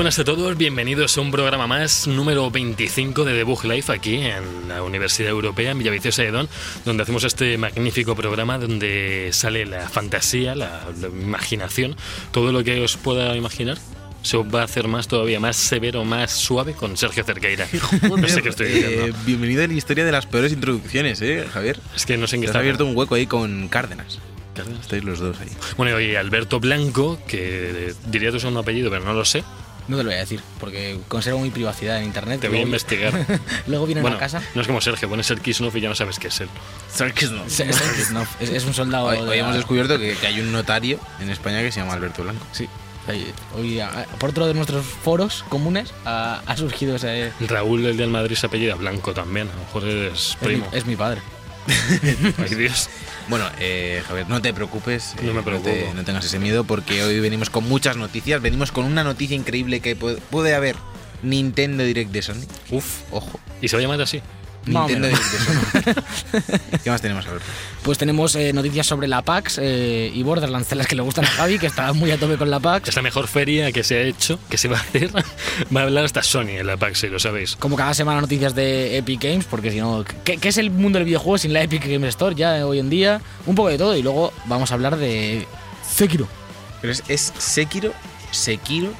Buenas a todos, bienvenidos a un programa más, número 25 de Debug Life, aquí en la Universidad Europea, en Villaviciosa de Don, donde hacemos este magnífico programa donde sale la fantasía, la, la imaginación, todo lo que os pueda imaginar. Se va a hacer más todavía más severo, más suave con Sergio Cerqueira. No sé qué estoy diciendo. Eh, bienvenido a la historia de las peores introducciones, ¿eh, Javier? Es que no sé en qué Te has está. abierto un hueco ahí con Cárdenas. Estáis los dos ahí. Bueno, y Alberto Blanco, que diría tu segundo apellido, pero no lo sé. No te lo voy a decir, porque conservo mi privacidad en internet. Te voy a Luego- investigar. Luego vienen Bueno, a casa. no es como Sergio, pones el Kisnov y ya no sabes qué es él. Es, es- no, es- es un soldado. Hoy, hoy la- hemos descubierto que, que hay un notario en España que se llama Alberto Blanco. Sí. Hoy, por otro de nuestros foros comunes ha, ha surgido ese. Es Raúl, el del Madrid, se apellida Blanco también. A lo mejor es mi, primo. es mi padre. Ay, Dios. Bueno, eh, Javier, no te preocupes. No eh, me preocupo. te- no tengas ese miedo porque hoy venimos con muchas noticias. Venimos con una noticia increíble que puede, puede haber Nintendo Direct de Sony. Uf. Ojo. ¿Y se va a llamar así? Nintendo de Sony. ¿Qué más tenemos, Alberto? Pues tenemos eh, noticias sobre la PAX eh, y Borderlands, de las que le gustan a Javi, que está muy a tope con la PAX. Es la mejor feria que se ha hecho, que se va a hacer. Va a hablar hasta Sony en la PAX, si lo sabéis. Como cada semana noticias de Epic Games, porque si no, ¿qué, qué es el mundo del videojuego sin la Epic Games Store ya eh, hoy en día? Un poco de todo y luego vamos a hablar de Sekiro. Pero es, es Sekiro, Sekiro.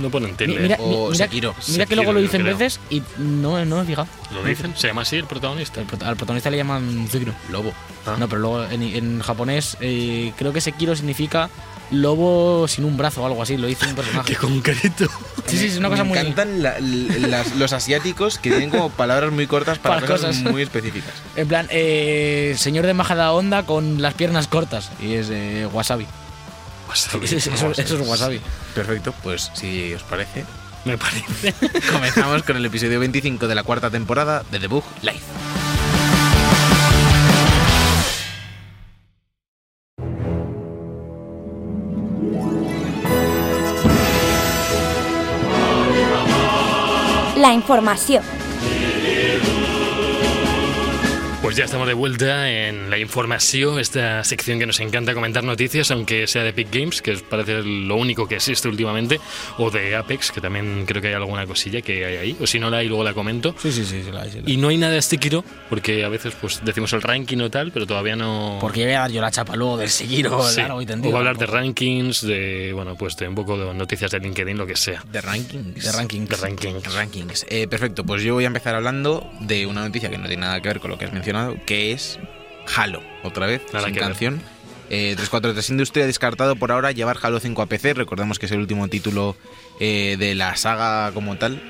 No ponen Mi- tilde. Mira, o mi- mira- Sekiro. mira que luego lo dicen creo. veces y no, no me he fijado. ¿Lo dicen? ¿Se llama así el protagonista? El prota- al protagonista le llaman Sekiro. Lobo. Ah. No, pero luego en, en japonés eh, creo que Sekiro significa lobo sin un brazo o algo así, lo dice un personaje. ¡Qué concreto! Sí, sí, es una cosa Me muy... encantan la- l- las- los asiáticos que tienen como palabras muy cortas para, Para cosas, cosas. muy específicas. En plan, eh, señor de majada onda con las piernas cortas. Y es eh, wasabi. Wasabi. Eso, eso- eso es wasabi. Perfecto, pues si os parece, Me parece. comenzamos con el episodio 25 de la cuarta temporada de The Bug Live. La información. Pues ya estamos de vuelta en la información, esta sección que nos encanta comentar noticias, aunque sea de Epic Games, que parece lo único que existe últimamente, o de Apex, que también creo que hay alguna cosilla que hay ahí, o si no la hay, luego la comento. Sí, sí, sí. sí, la- sí, la- Y no hay nada de Sekiro, porque a veces pues decimos el ranking o tal, pero todavía no... Porque ya voy a dar yo la chapa luego del Sekiro Sí. largo y O tendido. a hablar de rankings, de, bueno, pues de un poco de noticias de LinkedIn, lo que sea. The Rankings. De rankings. De rankings. Rankings. Eh, perfecto, pues yo voy a empezar hablando de una noticia que no tiene nada que ver con lo que has mencionado, que es Halo, otra vez, Nada sin que ver. canción. Eh, 343 Industria ha descartado por ahora llevar Halo 5 a PC. Recordemos que es el último título eh, de la saga como tal,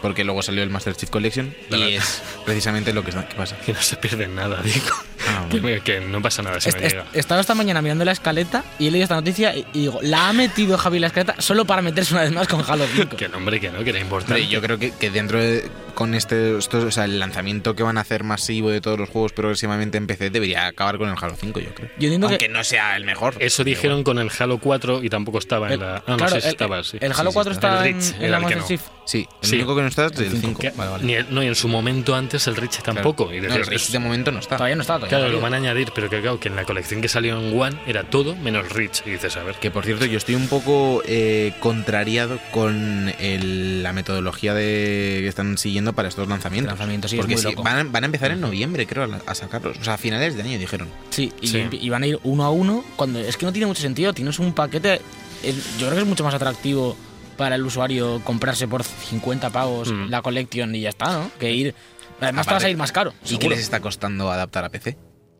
porque luego salió el Master Chief Collection Claro. y es precisamente lo que, que pasa. Que no se pierde nada, digo. Ah, Que, bueno. me- que no pasa nada si Est- no est- llega. Estaba esta mañana mirando la escaleta y he leído esta noticia y, y digo, la ha metido Javi en la escaleta solo para meterse una vez más con Halo 5. Que no, hombre, que no, que era importante. Yo creo que, que dentro de con este esto, o sea, el lanzamiento que van a hacer masivo de todos los juegos progresivamente en PC debería acabar con el Halo 5, yo creo. Yo entiendo Aunque que no sea el mejor. Eso dijeron con el Halo 4 y tampoco estaba en el- la. Ah, no claro, sé si el- estaba, sí. el Halo sí 4 está. está El en, Reach en la el que no. Sí, el Sí. único que no está es El el cinco. 5. Que- Vale, vale. Ni el- no, y en su momento antes el Reach tampoco. Y No, decías, el Reach es- de momento no está. Todavía no está. Todavía claro, no lo van a añadir, pero que claro, que en la colección que salió en One era todo menos Reach. Y dices, a ver, Que por cierto, yo estoy un poco eh, contrariado con el- la metodología de, que están siguiendo para estos lanzamientos. Lanzamientos, sí, es Porque muy sí, loco. van, a, van a empezar en noviembre, creo, a, a sacarlos. O sea, a finales de año dijeron. Sí, y, Sí. y van a ir uno a uno. cuando Es que no tiene mucho sentido. Tienes un paquete. es- yo creo que es mucho más atractivo para el usuario comprarse por 50 pavos Mm. la collection y ya está, ¿no? Que ir. Además, te Aparte, vas a ir más caro. ¿Y qué les está costando adaptar a PC?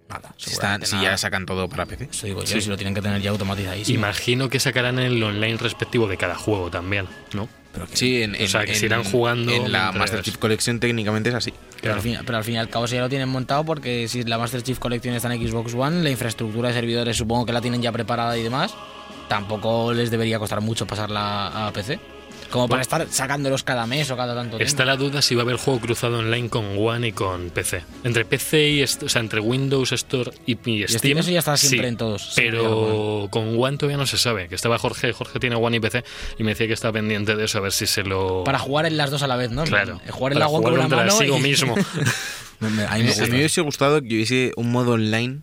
Nada, Si, están, si ya sacan todo para PC. Eso digo yo, Sí. si lo tienen que tener ya automatizadísimo. imagino que sacarán el online respectivo de cada juego también, ¿no? Pero que- Sí, en, O sea, en- que se irán jugando En la mientras- Master Chief Collection técnicamente es así. Pero, al fin, pero al fin y al cabo si ya lo tienen montado porque si la Master Chief Collection está en Xbox One, la infraestructura de servidores supongo que la tienen ya preparada y demás, tampoco les debería costar mucho pasarla a PC. Como para estar sacándolos cada mes o cada tanto Está la duda si va a haber juego cruzado online con One y con PC. Entre PC y o sea, entre Windows Store y, y Steam. Steam eso ya está siempre sí, en todos. Pero con One todavía no se sabe. Que estaba Jorge, Jorge tiene One y PC y me decía que estaba pendiente de eso a ver si se lo. Para jugar en las dos a la vez, ¿no? Claro. Jugar en la One con una contra mano sigo y- mismo. A mí me gusta. hubiese gustado que hubiese un modo online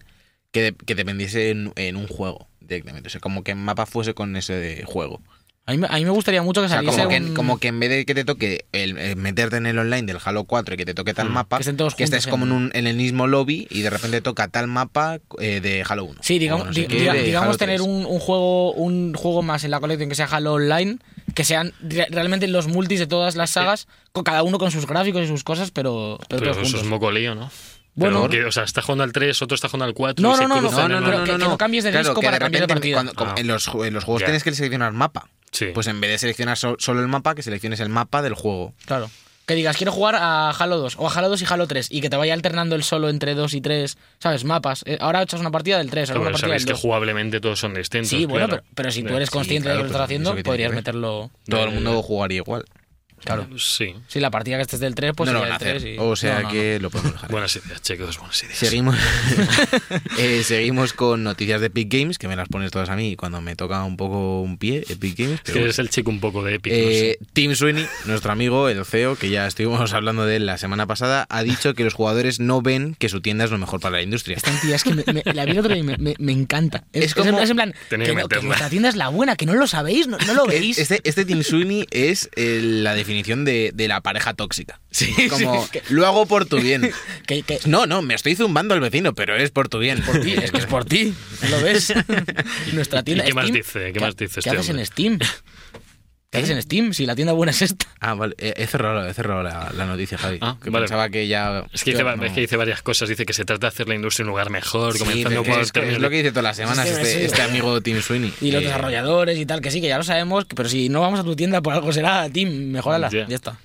que, de- que dependiese en, en un juego directamente. O sea, como que el mapa fuese con ese de juego. A mí, me- a mí me gustaría mucho que O sea, saliese como que, un- como que en vez de que te toque el, eh, meterte en el online del Halo 4 y que te toque tal Mm. mapa, Que estén todos que estés como en, un- en el mismo lobby y de repente toca tal mapa eh, de Halo 1. Sí, digamos, O no sé di- qué, diga- de digamos tener 3. un, un juego un juego más en la colección que sea Halo Online, que sean re- realmente los multis de todas las sagas, con cada uno con sus gráficos y sus cosas, pero, pero, Pero todos eso juntos. es moco lío, ¿no? Bueno. Que, o sea, está jugando al 3, otro está jugando al 4. No, no, no, no, no, no, que- no cambies de disco para cambiar de partida. Ah. en, los, ju- en los juegos tienes que seleccionar mapa. Sí. Pues en vez de seleccionar so- solo el mapa, que selecciones el mapa del juego. Claro. Que digas, quiero jugar a Halo 2, o a Halo 2 y Halo 3, y que te vaya alternando el solo entre 2 y 3, ¿sabes? Mapas. Eh, Ahora echas una partida del 3, ahora una partida del que 2. jugablemente todos son distintos. Sí, bueno, claro. pero, pero si tú Ya. eres consciente claro, de lo que estás pero haciendo, podrías meterlo. Todo el Eh, mundo jugaría igual. Claro. Sí. Sí, la partida que estés del 3, pues no lo sería van a del hacer. 3 y- O sea No, no, no. que lo podemos dejar. Buenas ideas, chicos, buenas ideas. Seguimos, eh, seguimos con noticias de Epic Games, que me las pones todas a mí cuando me toca un poco un pie, Epic Games. Es que eres el chico un poco de Epic. Eh, sé. Tim Sweeney, nuestro amigo, el CEO, que ya estuvimos hablando de él la semana pasada, ha dicho que los jugadores no ven que su tienda es lo mejor para la industria. Esta tía es que me, me- la vi el otro día y me, me- encanta. Es, Es como- es en plan, que, que que vuestra tienda es la buena, que no lo sabéis, no, no lo veis. Este, este Tim Sweeney es eh, la definición de, de la pareja tóxica. Sí, Como, sí, que- lo hago por tu bien. que, que- No, no, me estoy zumbando al vecino, pero es por tu bien. por ti, es que es por ti, ¿no lo ves? Nuestra tienda ¿Y qué más Steam, dice? ¿Qué más dice ¿Qué este haces hombre? en Steam? ¿Qué haces en Steam? Si la tienda buena es esta. Ah, vale. He cerrado, he cerrado la, la noticia, Javi. Ah, que vale. pensaba que ya... Es que, dice, no. es que dice varias cosas. Dice que se trata de hacer la industria un lugar mejor, Sí, comenzando por... es, es lo que dice todas las semanas este, sí. este amigo Tim Sweeney. Y los Eh, desarrolladores y tal, que sí, que ya lo sabemos, pero si no vamos a tu tienda, por algo será, Team, mejorala. Ya. Ya está.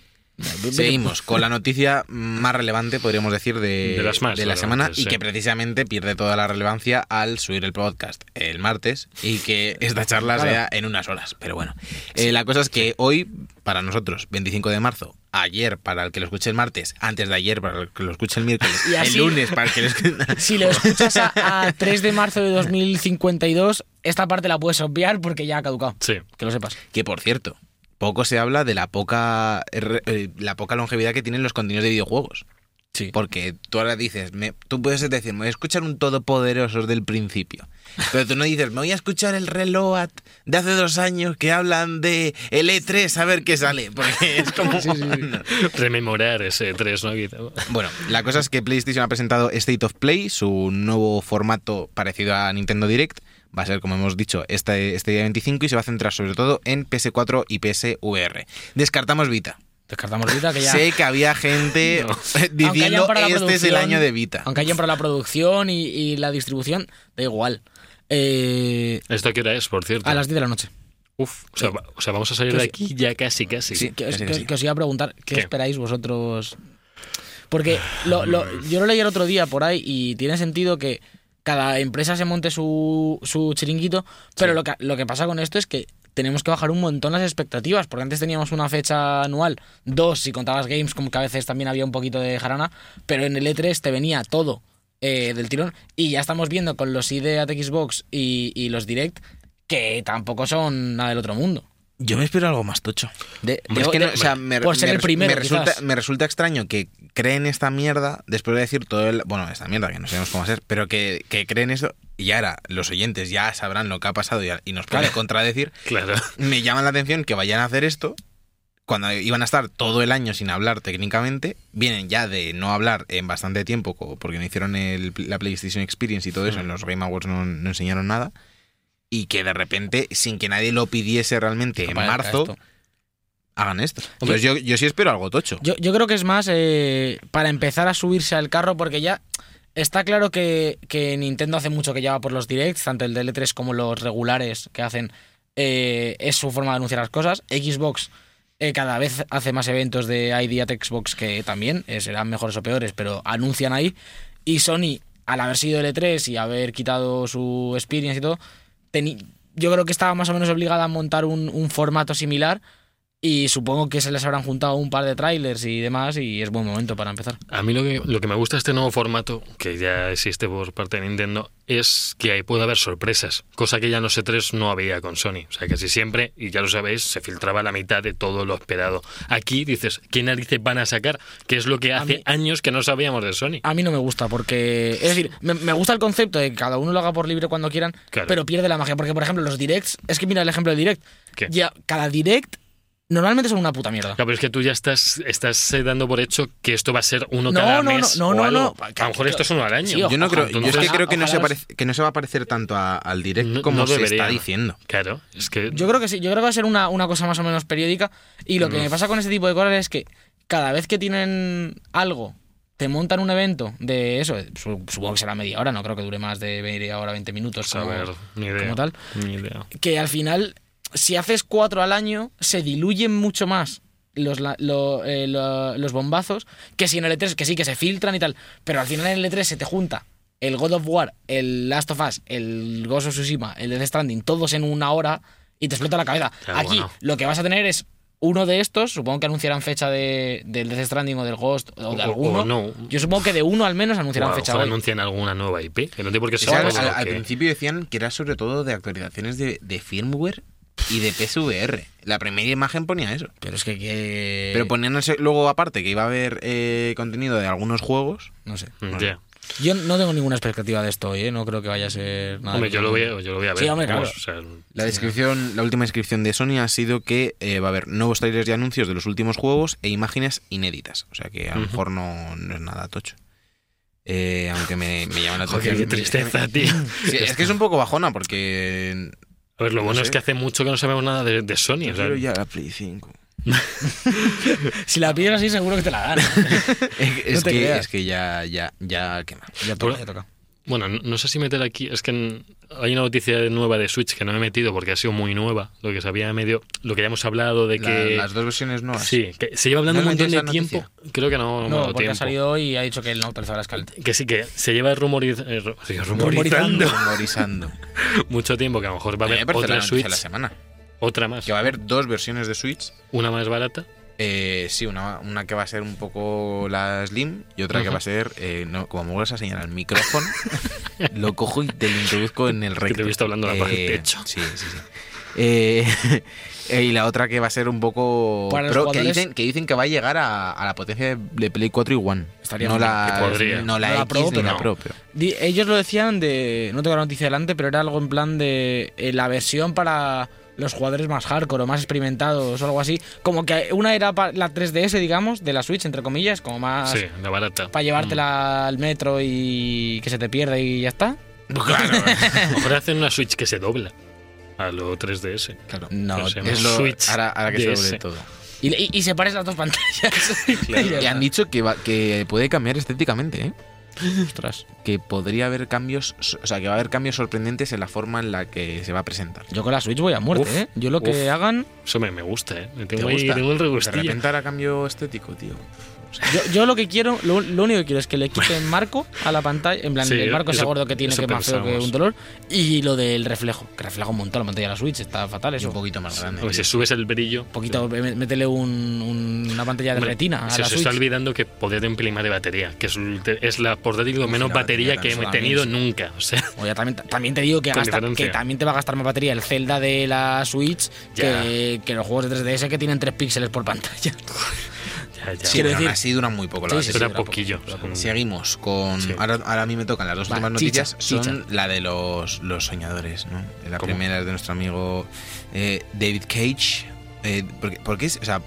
Seguimos con la noticia más relevante, podríamos decir, de, De las más de la semana y sí. que precisamente pierde toda la relevancia al subir el podcast el martes y que esta charla Claro. sea en unas horas. Pero bueno, Eh, la cosa es que hoy, para nosotros, 25 de marzo, ayer para el que lo escuche el martes, antes de ayer para el que lo escuche el miércoles, Y así- el lunes para el que lo escuche... Si lo escuchas a, a 3 de marzo de 2052, esta parte la puedes obviar porque ya ha caducado. Sí. Que lo sepas. Que por cierto, poco se habla de la poca eh, la poca longevidad que tienen los contenidos de videojuegos. Sí. Porque tú ahora dices, me- tú puedes decir, me voy a escuchar un todopoderoso del principio. Pero tú no dices, me voy a escuchar el Reload de hace dos años que hablan de el E3 a ver qué sale. Porque es como... No. Rememorar ese 3, ¿no? Bueno, la cosa es que PlayStation ha presentado State of Play, su nuevo formato parecido a Nintendo Direct. Va a ser, como hemos dicho, este, este día 25 y se va a centrar sobre todo en PS4 y PSVR. Descartamos Vita. Descartamos Vita, que ya. Sé que había gente No. diciendo este es el año de Vita. Aunque hayan para la producción y, y la distribución, da igual. Eh, ¿Esto qué hora es, por cierto? a las 10 de la noche. Uf, o sea, va- o sea, vamos a salir de aquí ya casi, casi. Sí. Que, os- Casi, que- casi. que os iba a preguntar, ¿qué, ¿Qué? esperáis vosotros? Porque lo- lo- yo lo leí el otro día por ahí y tiene sentido que cada empresa se monte su, su chiringuito, pero lo, que, lo que pasa con esto es que tenemos que bajar un montón las expectativas, porque antes teníamos una fecha anual, dos si contabas games, como que a veces también había un poquito de jarana, pero en el E3 te venía todo eh, del tirón y ya estamos viendo con los ID at Xbox y, y los Direct que tampoco son nada del otro mundo. Yo me espero algo más tocho. De- Es de- que no, de- o sea, me, por ser el primero, me resulta, me resulta extraño que creen esta mierda después de decir todo el. Bueno, esta mierda que no sabemos cómo ser, pero que, que creen eso y ahora los oyentes ya sabrán lo que ha pasado y, y nos pueden Claro. contradecir. Claro. Me llama la atención que vayan a hacer esto cuando iban a estar todo el año sin hablar técnicamente. Vienen ya de no hablar en bastante tiempo porque no hicieron el- la PlayStation Experience y todo eso. En los Game Awards no, no enseñaron nada. Y que de repente, sin que nadie lo pidiese realmente en marzo, esto. hagan esto. Entonces yo, yo sí espero algo tocho. Yo, yo creo que es más eh, para empezar a subirse al carro, porque ya está claro que, que Nintendo hace mucho que lleva por los directs, tanto el DL3 como los regulares que hacen, eh, es su forma de anunciar las cosas. Xbox eh, cada vez hace más eventos de ID at Xbox que también eh, serán mejores o peores, pero anuncian ahí. Y Sony, al haber sido L3 y haber quitado su experience y todo, yo creo que estaba más o menos obligada a montar un, un formato similar. Y supongo que se les habrán juntado un par de trailers y demás y es buen momento para empezar. A mí lo que, lo que me gusta de este nuevo formato, que ya existe por parte de Nintendo, es que ahí puede haber sorpresas, cosa que ya no sé 3 no había con Sony. O sea, casi siempre, y ya lo sabéis, se filtraba la mitad de todo lo esperado. Aquí dices, ¿qué narices van a sacar? Que es lo que hace mí- años que no sabíamos de Sony. A mí no me gusta porque... Es decir, me, me gusta el concepto de que cada uno lo haga por libre cuando quieran, Claro. pero pierde la magia. Porque, por ejemplo, los directs... Es que mira el ejemplo de direct. ¿Qué? Ya, cada direct normalmente son una puta mierda. Claro, pero es que tú ya estás, estás eh, dando por hecho que esto va a ser uno No, cada no, no, mes. no, o no, algo. no. A lo mejor esto es uno al año. Sí, Yo no Ojalá, creo, yo es que creo que no, se ojalá parece, que no se va a parecer tanto a- al direct No- como no se está diciendo. Claro, es que. Yo creo que sí, yo creo que va a ser una, una cosa más o menos periódica. Y lo que me pasa con este tipo de cosas es que cada vez que tienen algo, te montan un evento de eso, su- supongo que será media hora, no creo que dure más de media hora, 20 minutos. pues, a como- ver, ni idea. como tal. Ni idea. que al final, si haces cuatro al año, se diluyen mucho más los, lo- eh, lo- los bombazos que si en el E3, que sí, que se filtran y tal, pero al final en el E3 se te junta el God of War, el Last of Us, el Ghost of Tsushima, el Death Stranding, todos en una hora y te explota la cabeza. Claro, Aquí bueno. lo que vas a tener es uno de estos, supongo que anunciarán fecha de, del Death Stranding o del Ghost o de O- alguno. o no. Yo supongo que de uno al menos anunciarán lo fecha hoy. anuncian alguna nueva IP. Que no tiene por qué al, principio decían que era sobre todo de actualizaciones de, de firmware y de PSVR. La primera imagen ponía eso. Pero es que, que- Pero ponían ese- luego aparte que iba a haber eh, contenido de algunos juegos. No sé. Yo no tengo ninguna expectativa de esto hoy, ¿eh? No creo que vaya a ser nada. Hombre, yo lo, voy a, yo lo voy a ver. Sí, hombre, vamos, claro. o sea, La descripción, la última descripción de Sony ha sido que eh, va a haber nuevos trailers y anuncios de los últimos juegos e imágenes inéditas. O sea que a lo mejor no, no es nada tocho. Eh, aunque me, me llama la Joder, atención. qué tristeza, tío. Sí, es que es un poco bajona porque. A ver, lo No bueno sé. es que hace mucho que no sabemos nada de, de Sony. o sea, Quiero ya la Play 5. Si la pides así, seguro que te la dan. Es, es No te que, es que ya, ya, ya quema. ya toca, ya toca. Bueno, no, no sé si meter aquí, es que hay una noticia nueva de Switch que no me he metido porque ha sido muy nueva, lo que se había medio, lo que ya hemos hablado de La- que... las dos versiones nuevas. Sí, que se lleva hablando ¿No un montón de tiempo. Creo que no, no, porque ha salido hoy y ha dicho que él no autorizaba la escaleta. Que sí, que se lleva rumoriz- eh, Rumorizando. rumorizando mucho tiempo que a lo mejor va a haber otra Switch, la semana. otra más, Que va a haber dos versiones de Switch. una más barata. Eh, sí, una, una que va a ser un poco la Slim y otra que va a ser, eh, no, como me vuelvas a señalar el micrófono, lo cojo y te lo introduzco en el recto. te he visto hablando a la del Eh, techo. Sí, sí, sí. Eh, eh, y la otra que va a ser un poco Para que, dicen, que dicen que va a llegar a, a la potencia de, de Play 4 y One. Estaría no la, que podría. no la No la X Pro, ni pero la no. Pro. Pero. Di- Ellos lo decían de. No tengo la noticia delante, pero era algo en plan de. eh, la versión para los jugadores más hardcore o más experimentados o algo así. Como que una era la 3DS, digamos, de la Switch, entre comillas, como más. Sí, la barata. Para llevártela al metro y que se te pierda y ya está. Claro, a lo mejor hacen una Switch que se dobla a lo 3DS. Claro. No, Es lo, Switch ahora, ahora que se doble todo. Y, y, y separes las dos pantallas. Y han dicho que, va- que puede cambiar estéticamente, ¿eh? Ostras. Que podría haber cambios, o sea, que va a haber cambios sorprendentes en la forma en la que se va a presentar. Yo con la Switch voy a muerte, Uf, ¿eh? Yo lo que hagan. Eso me, me gusta, ¿eh? Me ¿Te tengo, ahí, gusta? tengo el De repente hará cambio estético, tío. Yo, yo lo que quiero, lo, lo único que quiero es que le quiten marco a la pantalla. En plan, Sí, el marco ese eso- gordo que tiene que es más feo que un dolor. Y lo del reflejo, que refleja un montón la pantalla de la Switch, está fatal Y eso. un poquito más grande. Si subes el brillo. Un poquito, mé- métele un- un- una pantalla de Hombre, retina a se la os Switch. está olvidando que poder emplimar de batería, que es, es la portátil con menos batería que he tenido nunca. O sea, O ya también, también te digo que, gasta, que también te va a gastar más batería el Zelda de la Switch que, que los juegos de 3DS que tienen 3 píxeles por pantalla. ya, ya. Sí, pero decir- así dura muy poco la Sí, batería. sí, Era dura poquillo. Seguimos con. Sí. Ahora, ahora a mí me tocan las dos Va, últimas chicha, noticias. son chicha. la de los, los soñadores, ¿no? La ¿Cómo? primera es de nuestro amigo eh, David Cage. Eh, porque, porque es. O sea,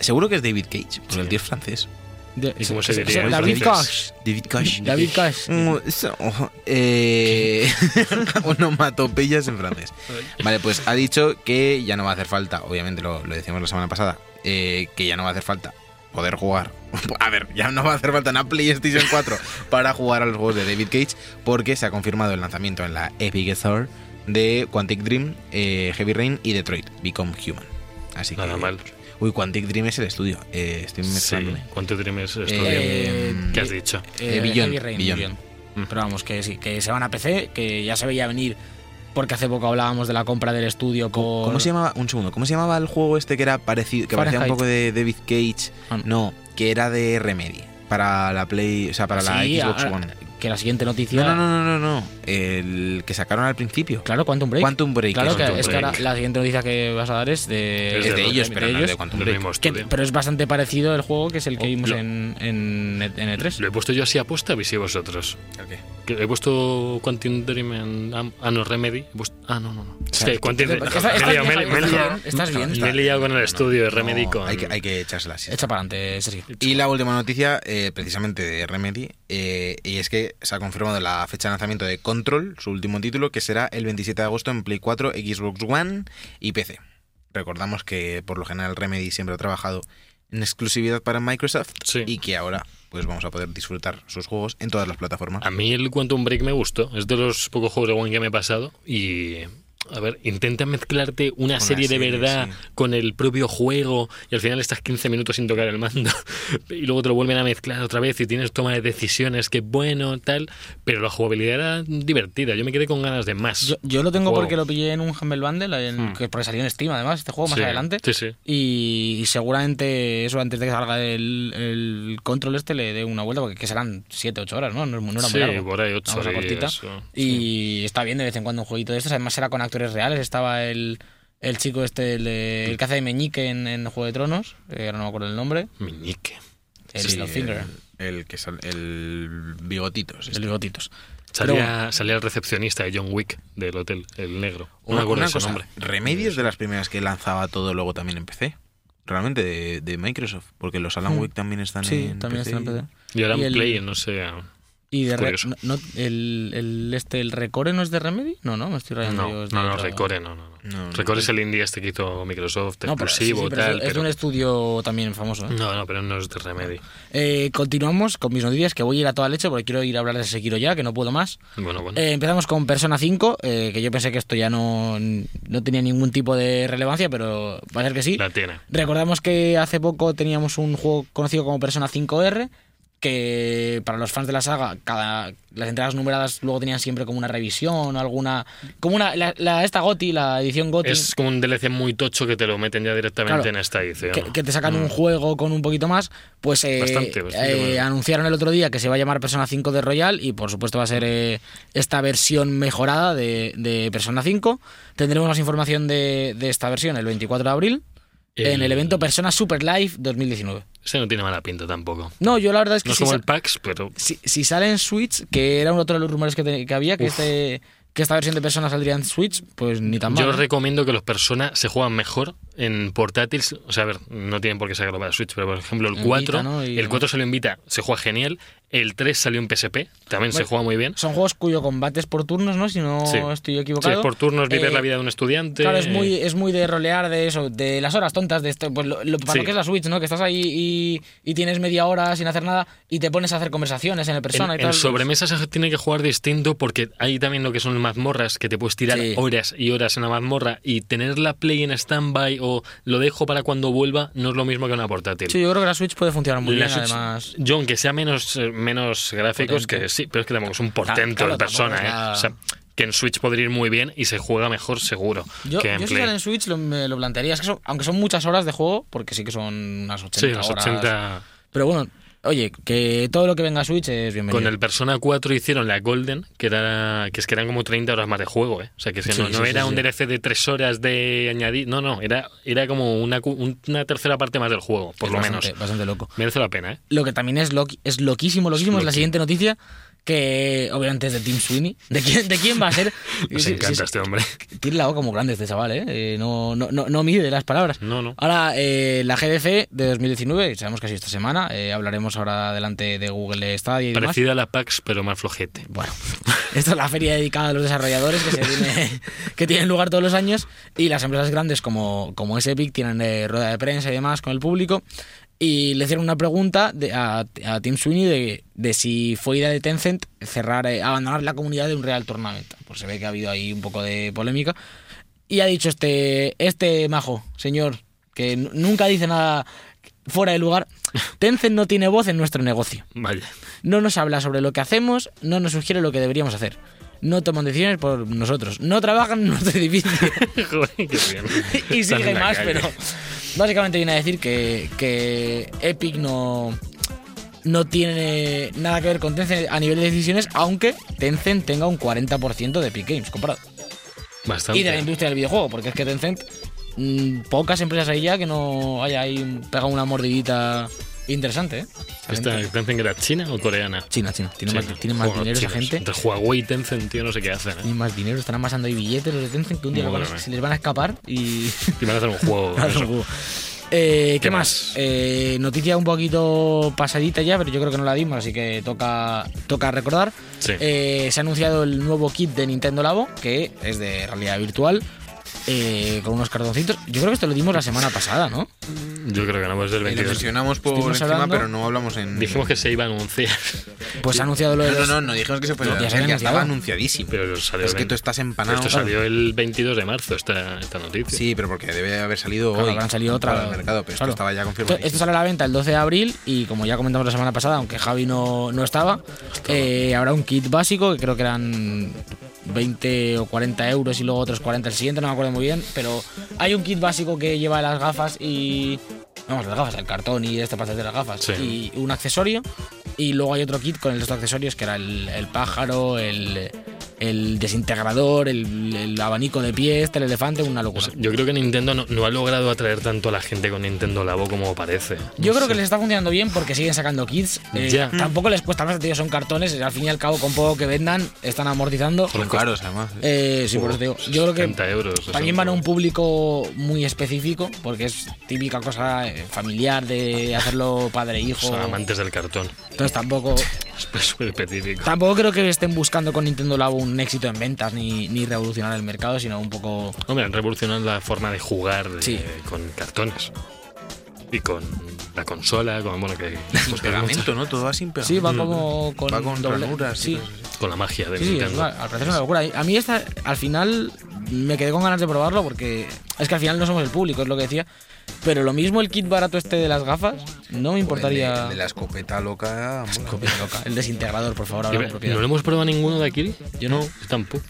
seguro que es David Cage, porque Sí. el tío es francés. De- ¿Y cómo se diría en David? Koch. David Cage. David so- Eh, onomatopeyas en francés. Vale, pues ha dicho que ya no va a hacer falta, obviamente lo, lo decíamos la semana pasada, eh, que ya no va a hacer falta poder jugar. A ver, ya no va a hacer falta una PlayStation 4 para jugar a los juegos de David Cage, porque se ha confirmado el lanzamiento en la Epic Store de Quantic Dream, eh, Heavy Rain y Detroit Become Human. Así que. Nada mal. Uy, Quantic Dream es el estudio. Eh, estoy Sí. mezclándome. ¿Cuánto tienes esto? Eh, ¿Qué has dicho? Eh, Beyond, Heavy Rain, Beyond. Beyond. Mm. Pero vamos, que sí, que se van a PC, que ya se veía venir porque hace poco hablábamos de la compra del estudio por... ¿Cómo se llamaba? Un segundo. ¿Cómo se llamaba el juego este que era parecido, que parecía un poco de David Cage? Ah, no. No, que era de Remedy. Para la Play, o sea, para la Xbox ahora- One. Que la siguiente noticia... No, no, no, no, no, no. El que sacaron al principio. Claro, Quantum Break. Quantum Break. Claro que Quantum es que ahora Break. la siguiente noticia que vas a dar es de, Es Es de de- ellos, de pero no ellos, de Quantum Del Break. que- pero es bastante parecido el juego que es el que Oh, vimos lo- en, en, en E3. Lo he puesto yo así a posta, ¿veis vosotros? Que he puesto Quantum Dream en... Ah, no, Remedy. He puesto- Ah, no, no, no. Es sea, que Quantum ¿Estás- me he estás liado- bien, me he- liado- con el estudio de Remedy con... Hay que, hay que echársela así. Echa para adelante, Sergio. Y la última noticia, eh, precisamente de Remedy, eh, y es que se ha confirmado la fecha de lanzamiento de Control, su último título, que será el 27 de agosto en Play 4, Xbox One y PC. Recordamos que por lo general Remedy siempre ha trabajado en exclusividad para Microsoft Sí. y que ahora pues vamos a poder disfrutar sus juegos en todas las plataformas. A mí el Quantum Break me gustó. Es de los pocos juegos de One que me he pasado. Y. A ver, intenta mezclarte una Una serie de verdad sí. con el propio juego y al final estás 15 minutos sin tocar el mando y luego te lo vuelven a mezclar otra vez y tienes toma de decisiones que bueno, tal, pero la jugabilidad era divertida. Yo me quedé con ganas de más. Yo, yo lo tengo Juego. porque lo pillé en un Humble Bundle, en- Hmm. que porque salió en Steam además, este juego más Sí, adelante. Sí, sí. Y, y seguramente eso antes de que salga el, el control este le dé una vuelta, porque que serán 7, 8 horas, ¿no? No, es muy- no era Sí, muy largo. por ahí ocho Una cosa y cortita. eso, Y está bien de vez en cuando un jueguito de estos. Además era con actores reales. Estaba el, el chico este, el, de- el que hace de Meñique en, en Juego de Tronos. eh, ahora no me acuerdo el nombre. Meñique. El Sí, Littlefinger. el, el que sal- el bigotitos. El este. bigotitos. Salía, salía el recepcionista de John Wick del hotel, el negro. No me Una, acuerdo una cosa, nombre. Remedy es de las primeras que lanzaba todo luego también en PC. Realmente de, de Microsoft, porque los Alan Hmm. Wake también están Sí, en también PC. está en PC. Y ahora en el- Play, no sé. Y de Re- Curioso. no, no- el, el, este, el Recore no es de Remedy? No, no, me estoy rayando yo. No, es no, no, Recore no, no. no. No, no. Recore es el indie este que hizo Microsoft, No, pero, sí, exclusivo, sí, pero tal. es, es de pero- un estudio también famoso. ¿eh? No, no, pero no es de Remedy. Eh, continuamos con mis noticias, que voy a ir a toda leche porque quiero ir a hablar de Sekiro ya, que no puedo más. Bueno, bueno. Eh, empezamos con Persona 5, eh, que yo pensé que esto ya no, no tenía ningún tipo de relevancia, pero va a ser que sí. La tiene. Recordamos que hace poco teníamos un juego conocido como Persona 5R, que para los fans de la saga, cada, las entradas numeradas luego tenían siempre como una revisión o alguna... Como una... La, la- esta GOTI, la edición GOTI... Es como un DLC muy tocho que te lo meten ya directamente Claro. en esta edición. que, que te sacan un juego con un poquito más, pues eh, Bastante, bastante eh, bueno. anunciaron el otro día que se va a llamar Persona 5 de Royal y por supuesto va a ser eh, esta versión mejorada de, de Persona 5. Tendremos más información de, de esta versión el 24 de abril en el evento Persona Super Live 2019. Ese no tiene mala pinta tampoco. No, yo la verdad es que No es si, como sa- el PAX, pero si, si sale en Switch, que era otro de los rumores que, te- que había, que, este, que esta versión de Persona saldría en Switch, pues ni tan mal. yo ¿eh? recomiendo que los Persona se juegan mejor en portátiles. O sea, a ver, no tienen por qué sacarlo para Switch, pero por ejemplo el En 4, Vita, ¿no? Y el demás. 4 salió en Vita, se juega genial. El 3 salió en PSP, también se juega muy bien. Son juegos cuyo combate es por turnos, ¿no? Si no Sí. estoy Sí, equivocado. es por turnos, vives Eh, la vida de un estudiante. Claro, es muy, es muy de rolear de eso, de las horas tontas de esto, pues lo, lo- para Sí. lo que es la Switch, ¿no? Que estás ahí y, y tienes media hora sin hacer nada y te pones a hacer conversaciones en el persona en, y tal. en sobremesa se tiene que jugar distinto porque hay también lo que son mazmorras que te puedes tirar Sí. horas y horas en la mazmorra y tener la play en stand-by o lo dejo para cuando vuelva no es lo mismo que una portátil. Sí, yo creo que la Switch puede funcionar muy La bien, Switch, además. Yo, aunque sea menos, eh, menos gráficos, Potente. que sí, pero es que tampoco es un portento claro, de persona, ¿eh? O sea, que en Switch podría ir muy bien y se juega mejor seguro Yo, que en yo si en Switch lo, me lo plantearía. Es que son- aunque son muchas horas de juego, porque sí que son unas 80 Sí, horas. 80... Pero bueno, oye, que todo lo que venga a Switch es bienvenido. Con el Persona 4 hicieron la Golden, que era que es que eran como 30 horas más de juego, ¿eh? O sea, que si Sí, no, no sí, sí, era un. DLC de 3 horas de añadir, no, no, era, era como una, una tercera parte más del juego, por Es lo bastante, menos. Bastante loco. Merece la pena, ¿eh? Lo que también es, loqui- es loquísimo, loquísimo, es la siguiente noticia, que obviamente es de Tim Sweeney. ¿De quién, de quién va a ser? Nos Sí, encanta sí. este hombre. Tiene la boca muy grande este chaval, ¿eh? Eh, no, no, no, no mide las palabras. No, no. Ahora, eh, la GDC de 2019, sabemos que ha sido esta semana, eh, hablaremos ahora adelante de Google Stadia y demás. Parecida a la PAX, pero más flojete. Bueno, esto es la feria dedicada a los desarrolladores que, se tiene, que lugar todos los años y las empresas grandes como, como es Epic tienen eh, rueda de prensa y demás con el público y le hicieron una pregunta de- a, a Tim Sweeney de, de si fue idea de Tencent cerrar, eh, abandonar la comunidad de un Real Tournament. Pues se ve que ha habido ahí un poco de polémica y ha dicho este, este majo, señor, que nunca dice nada fuera de lugar, Tencent no tiene voz en nuestro negocio Vaya. no nos habla sobre lo que hacemos, no nos sugiere lo que deberíamos hacer. no toman decisiones por nosotros. No trabajan en nuestro edificio. Joder, qué bien. y sigue más, calle. pero básicamente viene a decir que, que Epic no, no tiene nada que ver con Tencent a nivel de decisiones, aunque Tencent tenga un 40% de Epic Games comprado. Bastante. Y de la industria del videojuego, porque es que Tencent, mm, pocas empresas hay ya que no haya ahí pegado una mordidita interesante, ¿eh? ¿Esta Tencent era china o coreana? China, China. Tiene China. más, tiene más dinero esa gente. Entre Huawei y Tencent, tío, no sé qué hacen. ¿eh? Tienen más dinero, están amasando ahí billetes los de Tencent que un día van a- se les van a escapar y... Y van a hacer un juego. Eh, ¿Qué, ¿Qué más? más? Eh, noticia un poquito pasadita ya, pero yo creo que no la dimos, así que toca, toca recordar. Sí. Eh, se ha anunciado el nuevo kit de Nintendo Labo, que es de realidad virtual, eh, con unos cartoncitos. Yo creo que esto lo dimos la semana pasada, ¿no? Yo creo que no, pues del Eh, Lo 22. mencionamos por encima, hablando- pero no hablamos en. Dijimos que se iba a anunciar, Pues se ha anunciado lo de No, no, no, no dijimos que se fuese No, a ya se anunciar, estaba anunciado. anunciadísimo. pero salió Es que tú estás empanado. Esto salió el 22 de marzo, esta, esta noticia. Sí, pero porque debe haber salido Claro, hoy. habrán salido otra- para el mercado, pero claro. esto estaba ya Esto, confirmado. esto sale a la venta el 12 de abril y como ya comentamos la semana pasada, aunque Javi no, no estaba, eh, habrá un kit básico que creo que eran 20 o 40 euros y luego otros 40 el siguiente, no me acuerdo muy bien, pero hay un kit básico que lleva las gafas y... Vamos, las gafas, el cartón y esta parte de las gafas Sí. y un accesorio y luego hay otro kit con de accesorios que era el, el pájaro, el, el desintegrador, el, el abanico de pie, este, el elefante, una locura. Pues yo creo que Nintendo no, no ha logrado atraer tanto a la gente con Nintendo Labo como parece. Yo creo que les está funcionando bien porque siguen sacando kits. Eh, Ya. Tampoco les cuesta más, tío, son cartones. Al fin y al cabo, con poco que vendan, están amortizando. Son caros, además. Eh, sí, por eso te digo. Yo creo que 70 euros. también van a un público muy específico porque es típica cosa eh, familiar de hacerlo padre-hijo. Son amantes del cartón. Entonces tampoco, Es súper específico. tampoco creo que estén buscando con Nintendo Labo un éxito en ventas ni, ni revolucionar el mercado, sino un poco... Hombre, han revolucionado la forma de jugar con cartones. Y con la consola, con, bueno, que, Sin pues, pegamento, ¿no? Todo va sin pegamento. Sí, va como con, Va con doble- ranuras Sí, con la magia de Sí, Nintendo. al parecer es una locura. A mí esta, al final, me quedé con ganas de probarlo porque es que al final no somos el público, es lo que decía. Pero lo mismo el kit barato este de las gafas, no me importaría... de, el de la escopeta loca. Copia loca. El desintegrador, por favor, habla ve- con propiedad. ¿No lo hemos probado ninguno de aquí? Yo no. Yo tampoco.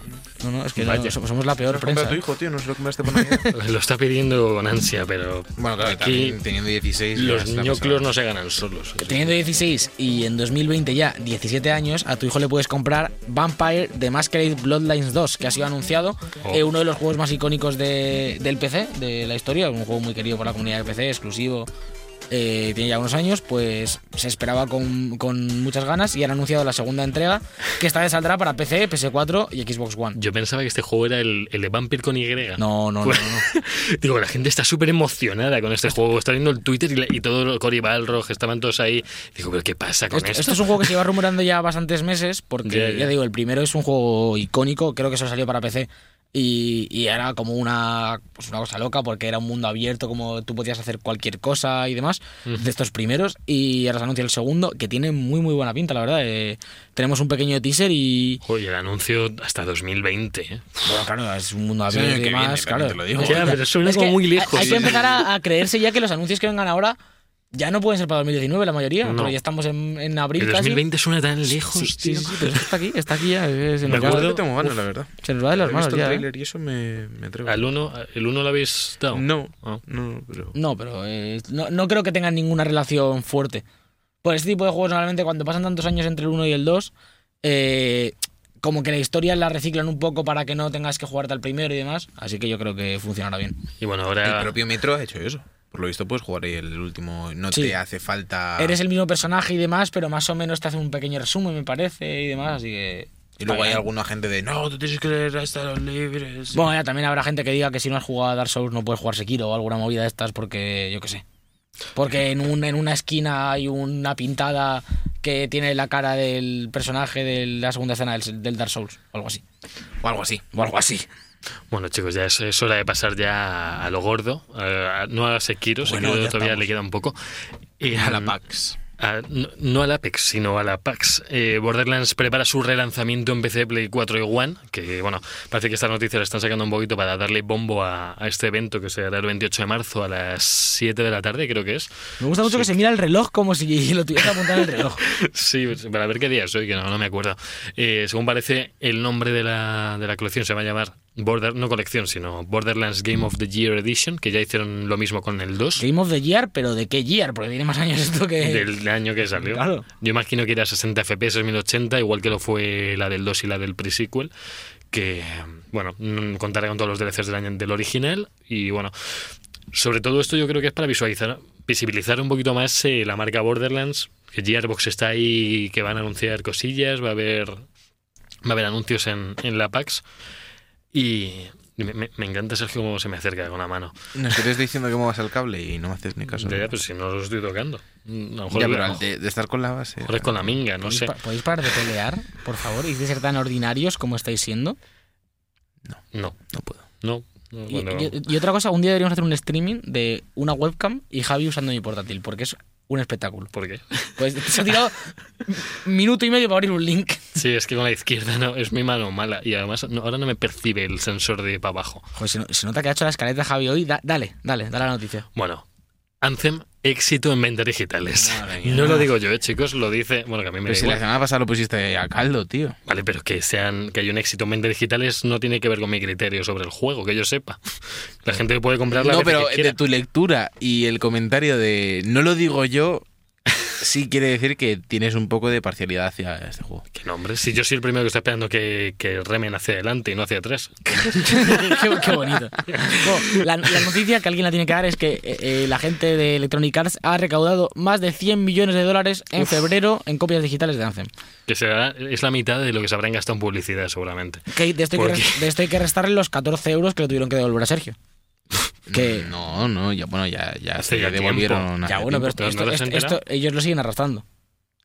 No, no, es que Vaya. no, somos la peor prensa. tu ¿eh? hijo, tío, no se lo está pidiendo con ansia, pero bueno, claro, aquí también teniendo 16. ya los ñoclos no se ganan solos. Teniendo 16 y en 2020 ya 17 años, a tu hijo le puedes comprar Vampire The Masquerade Bloodlines 2, que ha sido anunciado, Oh. eh, uno de los juegos más icónicos de- del PC, de la historia, un juego muy querido por la comunidad de PC, exclusivo, eh, tiene ya unos años, pues se esperaba con, con muchas ganas y han anunciado la segunda entrega, que esta vez saldrá para PC, PS4 y Xbox One. Yo pensaba que este juego era el, el de Vampire con Y. No, no, no, no. no. Digo, la gente está súper emocionada con este juego. Está viendo el Twitter y, la- y todo, Cory Balrog, estaban todos ahí. Digo, ¿pero qué pasa con Esto, esto? esto es un juego que se lleva rumorando ya bastantes meses, porque ya. digo, el primero es un juego icónico, creo que eso salió para PC. Y, y era como una, pues una cosa loca porque era un mundo abierto, como tú podías hacer cualquier cosa y demás, de estos primeros. Y ahora se anuncia el segundo, que tiene muy muy buena pinta, la verdad. Eh, tenemos un pequeño teaser y... Oye, el anuncio hasta 2020. ¿eh? Bueno, claro, es un mundo Sí, abierto y viene, demás, también claro. te lo digo. Ya, pero suena Es como que muy hay- lejos. Hay, que empezar a, a creerse ya que los anuncios que vengan ahora ya no pueden ser para 2019 la mayoría, No. porque ya estamos en, en abril El casi. 2020 suena tan lejos, Sí, sí, tío. sí, sí, pero está aquí, está aquí ya. Se Me nos, acuerdo- tengo ganas, la verdad. se nos va de las He manos visto el ya. ¿eh? trailer y eso me, me atrevo. ¿Al uno, ¿El uno lo habéis dado? No, Ah. no, pero. No, pero eh, no, no creo que tengan ninguna relación fuerte. Por este tipo de juegos, normalmente cuando pasan tantos años entre el 1 y el 2, eh, como que la historia la reciclan un poco para que no tengas que jugarte al primero y demás. Así que yo creo que funcionará bien. Y bueno, El ahora. propio Metro ha hecho eso. Por lo visto puedes jugar ahí el último. No Sí. te hace falta. Eres el mismo personaje y demás, pero más o menos te hace un pequeño resumen, me parece, y demás. Así que. Y luego hay alguna gente de. No, tú tienes que leer hasta los libres. Bueno, ya también habrá gente que diga que si no has jugado a Dark Souls no puedes jugar Sekiro o alguna movida de estas porque, yo qué sé. Porque en, un, en una esquina hay una pintada que tiene la cara del personaje de la segunda escena del, del Dark Souls o algo así. O algo así. O algo así. Bueno, chicos, ya es, es hora de pasar ya a lo gordo. a- a- no a Sekiro, Bueno, Sekiro todavía estamos. le queda un poco. Y A la mm, PAX. a- no, no al Apex, sino a la PAX. Eh, Borderlands prepara su relanzamiento en PC, Play 4 y One, que bueno, parece que esta noticia la están sacando un poquito para darle bombo a, a este evento que se hará el 28 de marzo a las 7 de la tarde, creo que es. Me gusta mucho que se mira el reloj como si lo tuviera apuntado en el reloj. Sí, para ver qué día soy, que no, no me acuerdo. Eh, según parece, el nombre de la, de la colección se va a llamar Border, no colección, sino Borderlands Game of the Year Edition, que ya hicieron lo mismo con el 2. Game of the Year, pero ¿de qué year? Porque tiene más años esto que... Del año que salió. Claro. Yo imagino que era 60 FPS 1080, igual que lo fue la del 2 y la del pre-sequel, que, bueno, mm, contará con todos los DLCs del año del original. Y bueno, sobre todo esto yo creo que es para visualizar, visibilizar un poquito más eh, la marca Borderlands, que Gearbox está ahí, que van a anunciar cosillas, va a haber, va a haber anuncios en, en la PAX. Y me, me- me encanta Sergio cómo se me acerca con la mano. Nos estoy diciendo que muevas el cable y no me haces ni caso. Ya, pues si no lo estoy tocando. Mm, A lo mejor, Ya, pero al de, de estar con la base. es con la minga, no ¿Podéis, sé. pa- podéis parar de pelear, por favor? ¿Y de ser tan ordinarios como estáis siendo? No, No puedo. no. no, Y, bueno, y- y otra cosa, un día deberíamos hacer un streaming de una webcam y Javi usando mi portátil, porque es un espectáculo. ¿Por qué? Pues se ha tirado minuto y medio para abrir un link. Sí, es que con la izquierda no, es mi mano mala. Y además no- ahora no me percibe el sensor de para abajo. Joder, se, no- se nota que ha hecho la escaleta Javi hoy. Da- dale, dale, dale la noticia. Bueno, Anthem, éxito en ventas digitales. No lo digo yo, eh, chicos, lo dice. Bueno, que a mí me Pero da si la semana pasada lo pusiste a caldo, tío. Vale, pero que sean que hay un éxito en ventas digitales no tiene que ver con mi criterio sobre el juego, que yo sepa. La gente puede comprarla No, pero que de tu lectura y el comentario de no lo digo yo, sí quiere decir que tienes un poco de parcialidad hacia este juego. Que no, hombre, si yo soy el primero que está esperando que, que remen hacia adelante y no hacia atrás. qué, qué bonito. Bueno, la, la noticia que alguien la tiene que dar es que eh, eh, la gente de Electronic Arts ha recaudado más de 100 millones de dólares en febrero en copias digitales de Anthem. Que será, es la mitad de lo que se habrán gastado en publicidad, seguramente. Que de, esto hay que ¿Por res- de esto hay que restarle los 14 euros que le tuvieron que devolver a Sergio. Que, No, no, ya bueno, ya, ya Hace se ya devolvieron. ya bueno, pero tiempo. esto, pero ¿no esto- ellos lo siguen arrastrando.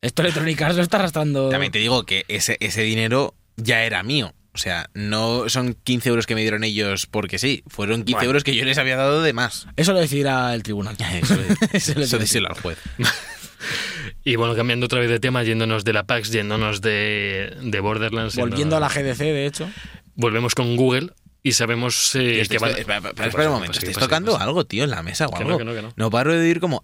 Esto Electronic Arts lo está arrastrando. También te digo que ese, ese dinero ya era mío. O sea, no son 15 euros que me dieron ellos porque sí. Fueron 15 Bueno. euros que yo les había dado de más. Eso lo decidirá el tribunal. Eso, Eso lo eso decidirá. díselo al juez. Y bueno, cambiando otra vez de tema, yéndonos de la PAX, yéndonos de, de Borderlands. Volviendo a la GDC, de hecho. Volvemos con Google y sabemos eh, que van... espera, un momento. ¿Estáis tocando algo, tío, en la mesa o Que no, algo? que no, que no. No paro de oír como...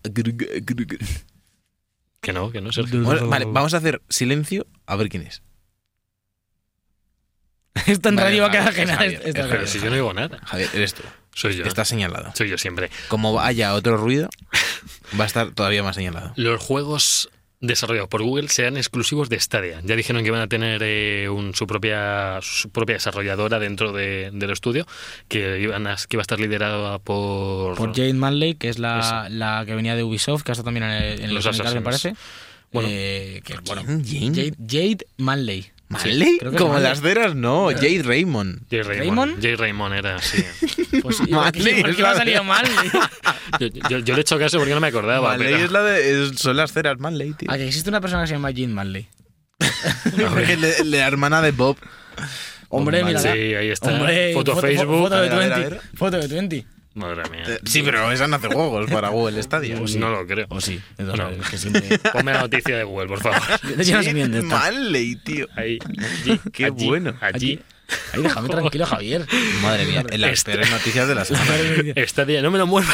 Que no, que no, Sergio. Bueno, vale, vamos a hacer silencio a ver quién es. Esto en Vale, radio va a quedar genial. Pero si yo no digo nada. Javier, eres tú. Soy yo. Estás señalado. Soy yo siempre. Como haya otro ruido, va a estar todavía más señalado. Los juegos desarrollados por Google serán exclusivos de Stadia. Ya dijeron que van a tener eh, un- su, propia, su propia desarrolladora dentro de- del estudio, que, iban a- que iba a estar liderada por... Por Jade Manley, que es la, la que venía de Ubisoft, que ha estado también en, el- en Los los me parece. Bueno. Eh, que, bueno, ¿Quién? ¿Jane? Jade, Jade Manley. ¿Manley? Como Manley. las ceras, no. Jade Raymond. Jay Raymond. ¿Raymond? Jay Raymond era, sí. Pues, ¿y por Manley, qué, por es qué me ha salido Manley? Yo, yo- yo le he hecho caso porque no me acordaba. Manley pero- es la de... es- son las ceras Manley, tío. Ah, que existe una persona que se llama Jade Manley. la, la hermana de Bob. Hombre, Bob mira. Sí, ahí está. Hombre, foto, foto, Facebook. Foto de A ver, a ver, a 20. ver. Foto de 20. Madre mía. Manley. Sí, pero esa no hace juegos para Google Stadia. No lo creo. O sí. No. es que siempre... Ponme la noticia de Google, por favor. Hecho, no sé bien de esto. Manley, tío. Ahí. allí, Qué allí, bueno. Allí. Ay, déjame tranquilo, Javier. Madre mía, en las Este- peores noticias de la semana. Stadia, no me lo muevas.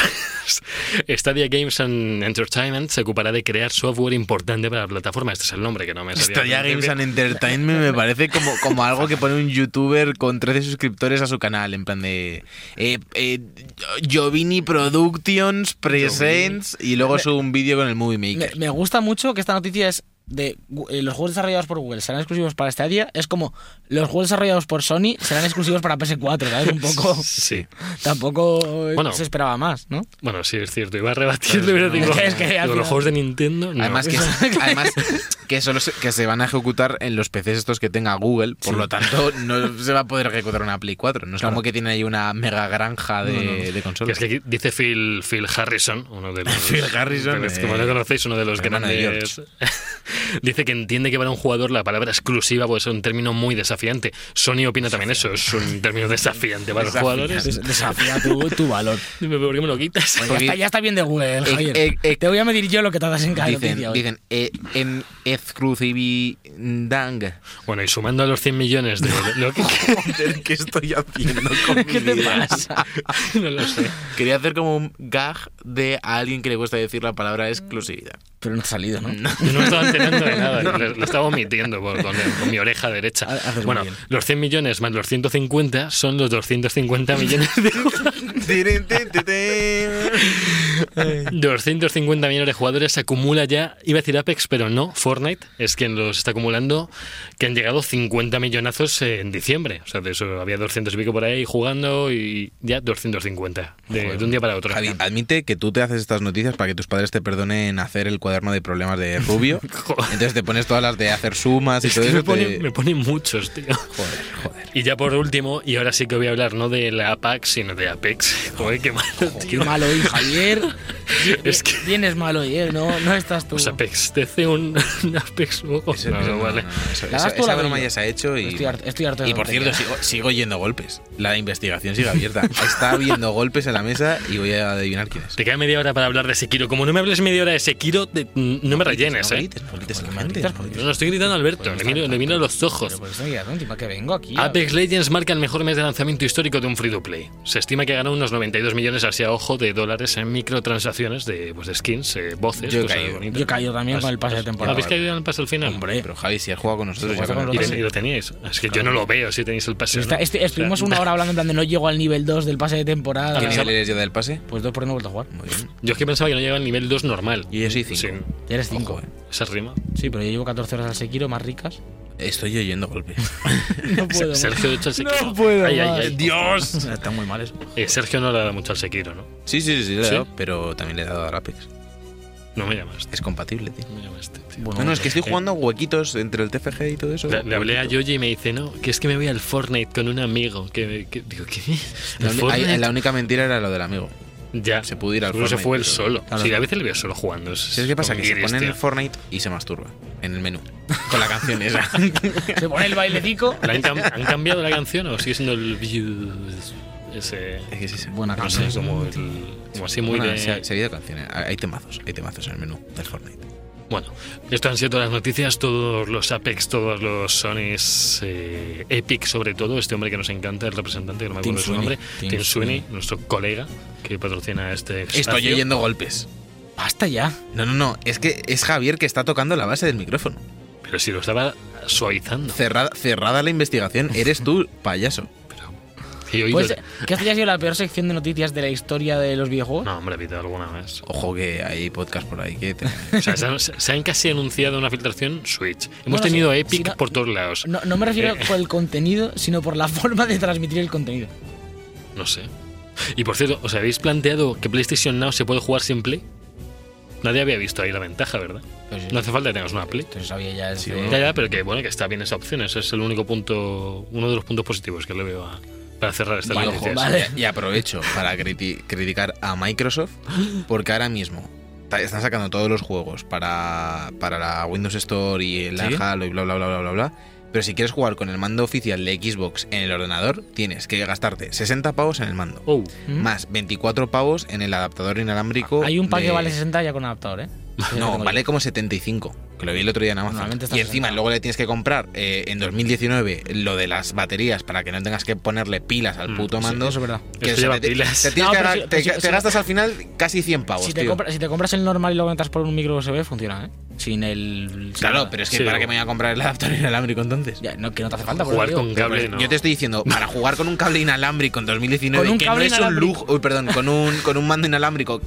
Stadia Games and Entertainment se ocupará de crear software importante para la plataforma. Este es el nombre que no me sabía. Stadia Games and Entertainment me parece como, como algo que pone un youtuber con 13 suscriptores a su canal, en plan de eh, eh, Jovini Productions Presents y luego sube un vídeo con el Movie Me, Maker. me gusta mucho que esta noticia es de eh, los juegos desarrollados por Google serán exclusivos para Stadia. Es como los juegos desarrollados por Sony serán exclusivos para PS4, ¿sabes? Un poco. Sí. Tampoco Bueno. se esperaba más, ¿no? Bueno, sí, es cierto. Iba a rebatirlo, pero no. digo, Es que- que digo, final- los juegos de Nintendo. no. Además, que, además que solo se, que se van a ejecutar en los PCs estos que tenga Google, por lo tanto no se va a poder ejecutar una Play 4. No es como que tiene ahí una mega granja de, de Que consolas. es que aquí dice Phil, Phil Harrison, uno de los. Phil Harrison, Es eh, como lo conocéis, uno de los grandes. Dice que entiende que para un jugador la palabra exclusiva puede ser un término muy desafiante. Sony opina también eso, es un término desafiante para los jugadores. Des- Desafía tu, tu valor. ¿Por qué me lo quitas? Pues ya, está, ya está bien de Google, Javier. eh, eh, Te voy a medir yo lo que te das en cada Dicen, noticia hoy. dicen eh, en exclusividad. Bueno, y sumando a los 100 millones de... lo que- Joder, ¿qué estoy haciendo con ¿Qué mi te vida? pasa? no lo sé. Quería hacer como un gag de a alguien que le cuesta decir la palabra exclusividad. Pero no ha salido, ¿no? Yo no estaba entendiendo de nada, lo, lo estaba omitiendo por- con, con mi oreja derecha. Bueno, los 100 millones más los 150 son los 250 millones de 250 millones de jugadores se acumula ya, iba a decir Apex, pero no, Fortnite es quien los está acumulando, que han llegado 50 millonazos en diciembre. O sea, de eso había 200 y pico por ahí jugando y ya 250, de, de un día para otro. Javi, admite que tú te haces estas noticias para que tus padres te perdonen hacer el cuaderno de problemas de Rubio. Entonces te pones todas las de hacer sumas y Es todo que eso. me, pone, te- me pone muchos, tío. Joder, joder. Y ya por último, y ahora sí que voy a hablar no de la Apax, sino de Apex. Joder, qué malo, Qué tío. malo hoy, Javier. Es que- Vienes malo hoy, ¿eh? No, no estás tú. Pues Apex, te hace un, un Apex luego. Eso- No, eso no, no, vale. no, no, eso- ¿La esa- broma ya se ha hecho y, Estoy harto- estoy harto de y por cierto, sigo, sigo oyendo golpes. La investigación sigue abierta. Está habiendo golpes en la mesa y voy a adivinar quién es. Te queda media hora para hablar de Sekiro. Como no me hables media hora de Sekiro, te- no me rellenes, no ¿eh? grites, grites a la ¿Por qué gente. gritas? ¿Por qué No, estoy gritando a Alberto, le miro, le miro a los ojos. Pero que vengo aquí. Apex Legends marca el mejor mes de lanzamiento histórico de un free to play. Se estima que ganó unos 92 millones así a ojo de dólares en microtransacciones de, pues, de skins, eh, voces, Yo he cosas caído. bonitas. Yo he caído también con el pase de temporada. ¿Habéis caído en el pase al final? Hombre. Pero Javi, si has jugado con nosotros, Sí, ya con con Y, lo teníais. Es que yo no lo veo si tenéis el pase. Este- estuvimos una hora hablando en plan de no llego al nivel 2 del pase de temporada. ¿Qué nivel eres ya del pase? Pues dos por no he vuelto a jugar. Muy bien. Yo es que pensaba que no llegaba al nivel 2 normal. Y yo soy 5. Sin Ya eres 5. Ojo, eh. esa rima. Sí, pero yo llevo 14 horas al Sekiro más ricas. Estoy oyendo golpes. No puedo. Sergio, de hecho, al Sekiro. No puedo Ay, ay. ¡Dios! Está muy mal eso. Eh, Sergio no le da mucho al Sekiro, ¿no? Sí, sí, sí, sí, le he ¿Sí? dado, pero también le he dado al Apex. No me llamaste. Es compatible, tío. No me llamaste, tío. Bueno, No, no, es que estoy jugando huequitos entre el TFG y todo eso. Le, le hablé a Yoji y me dice, no, que es que me voy al Fortnite con un amigo. Que, que- digo, ¿qué? La, ¿El la única mentira era lo del amigo. Ya. se pudo ir al Seguro se Fortnite, fue él pero- solo. Claro. Sí, a veces le veo solo jugando. Es, ¿Sabes qué pasa? Que se pone en el Fortnite y se masturba en el menú. Con la canción esa. Se pone el bailecico. ¿La han, cam- han cambiado la canción o sigue siendo el views? Ese. Es que es esa. Buena No canción. sé, como, el, como así muy Bueno, de. se, ha, se ha habido canciones. Hay temazos, hay temazos en el menú del Fortnite. Bueno, esto han sido todas las noticias, todos los Apex, todos los Sonys, eh, Epic sobre todo, este hombre que nos encanta, el representante, que no me Tim acuerdo su Sweeney. nombre, Tim Tim Sweeney, Sweeney. nuestro colega que patrocina este Estoy espacio. oyendo golpes. Basta ya. No, no, no. Es que es Javier que está tocando la base del micrófono. Pero si lo estaba suavizando. Cerrada, cerrada la investigación. Eres tú, payaso. Y oído- Pues, que esta ya ha sido la peor sección de noticias de la historia de los videojuegos. No, hombre, pita alguna vez. Ojo que hay podcast por ahí que te- O sea, se, han- se han casi anunciado una filtración Switch. Hemos Bueno, tenido sí, Epic si no- por todos lados. No, no me refiero Eh. por el contenido, sino por la forma de transmitir el contenido. No sé. Y por cierto, ¿os habéis planteado que PlayStation Now se puede jugar sin Play? Nadie había visto ahí la ventaja, ¿verdad? Pues. No hace falta que tengas una Play. Entonces sabía ya Sí. Ya, ya, pero que bueno, que está bien esa opción. Ese es el único punto, uno de los puntos positivos que le veo a- para cerrar esta Vale, vale. Y aprovecho para criti- criticar a Microsoft porque ahora mismo están sacando todos los juegos para, para la Windows Store y la ¿Sí? Halo y bla bla bla bla bla bla. Pero si quieres jugar con el mando oficial de Xbox en el ordenador, tienes que gastarte 60 pavos en el mando. Oh. Más 24 pavos en el adaptador inalámbrico. Hay un pack que vale 60 ya con adaptador, ¿eh? No, vale como 75, que lo vi el otro día en Amazon. Y encima 60. luego le tienes que comprar eh, en 2019 lo de las baterías para que no tengas que ponerle pilas al Mm, puto sí, mando. Eso es verdad. que te- pilas. te No, que si- te, pero si- te si- gastas al final casi 100 pavos, Si te, tío. compras, si te compras el normal y lo conectas por un micro USB, funciona, ¿eh? Sin el. sin Claro, nada. pero es que Sí, ¿para o- qué me voy a comprar el adaptador inalámbrico entonces? Ya, no, que no te hace falta. por jugar con cable no. Yo te estoy diciendo, para jugar con un cable inalámbrico en 2019, Con un que cable no es un lujo, uy, perdón, con un, con un mando inalámbrico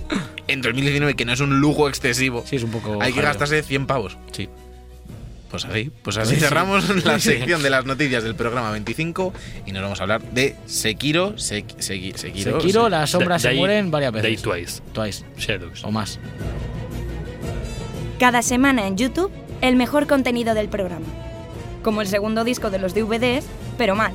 en 2019 que no es un lujo excesivo, Sí, es un poco. hay que jaleo. gastarse 100 pavos. Sí. Pues así, pues así Sí, sí. cerramos la Sí. sección de las noticias del programa 25 y nos vamos a hablar de Sekiro, Sek- Seki- Sekiro, Sekiro, Se- las sombras se Day- mueren varias Day veces. Twice. Twice. Shadows. O más. Cada semana en YouTube, el mejor contenido del programa. Como el segundo disco de los DVDs, pero mal.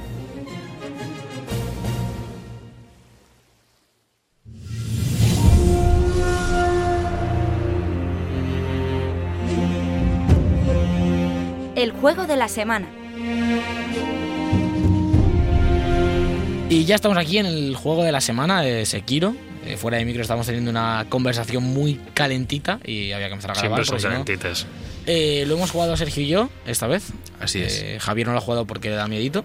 El juego de la semana. Y ya estamos aquí en el juego de la semana de Sekiro. Eh, fuera de micro estamos teniendo una conversación muy calentita y había que empezar a grabar. Siempre son porque si no- calentitas. Eh, lo hemos jugado Sergio y yo esta vez. Así es. Eh, Javier no lo ha jugado porque le da miedito.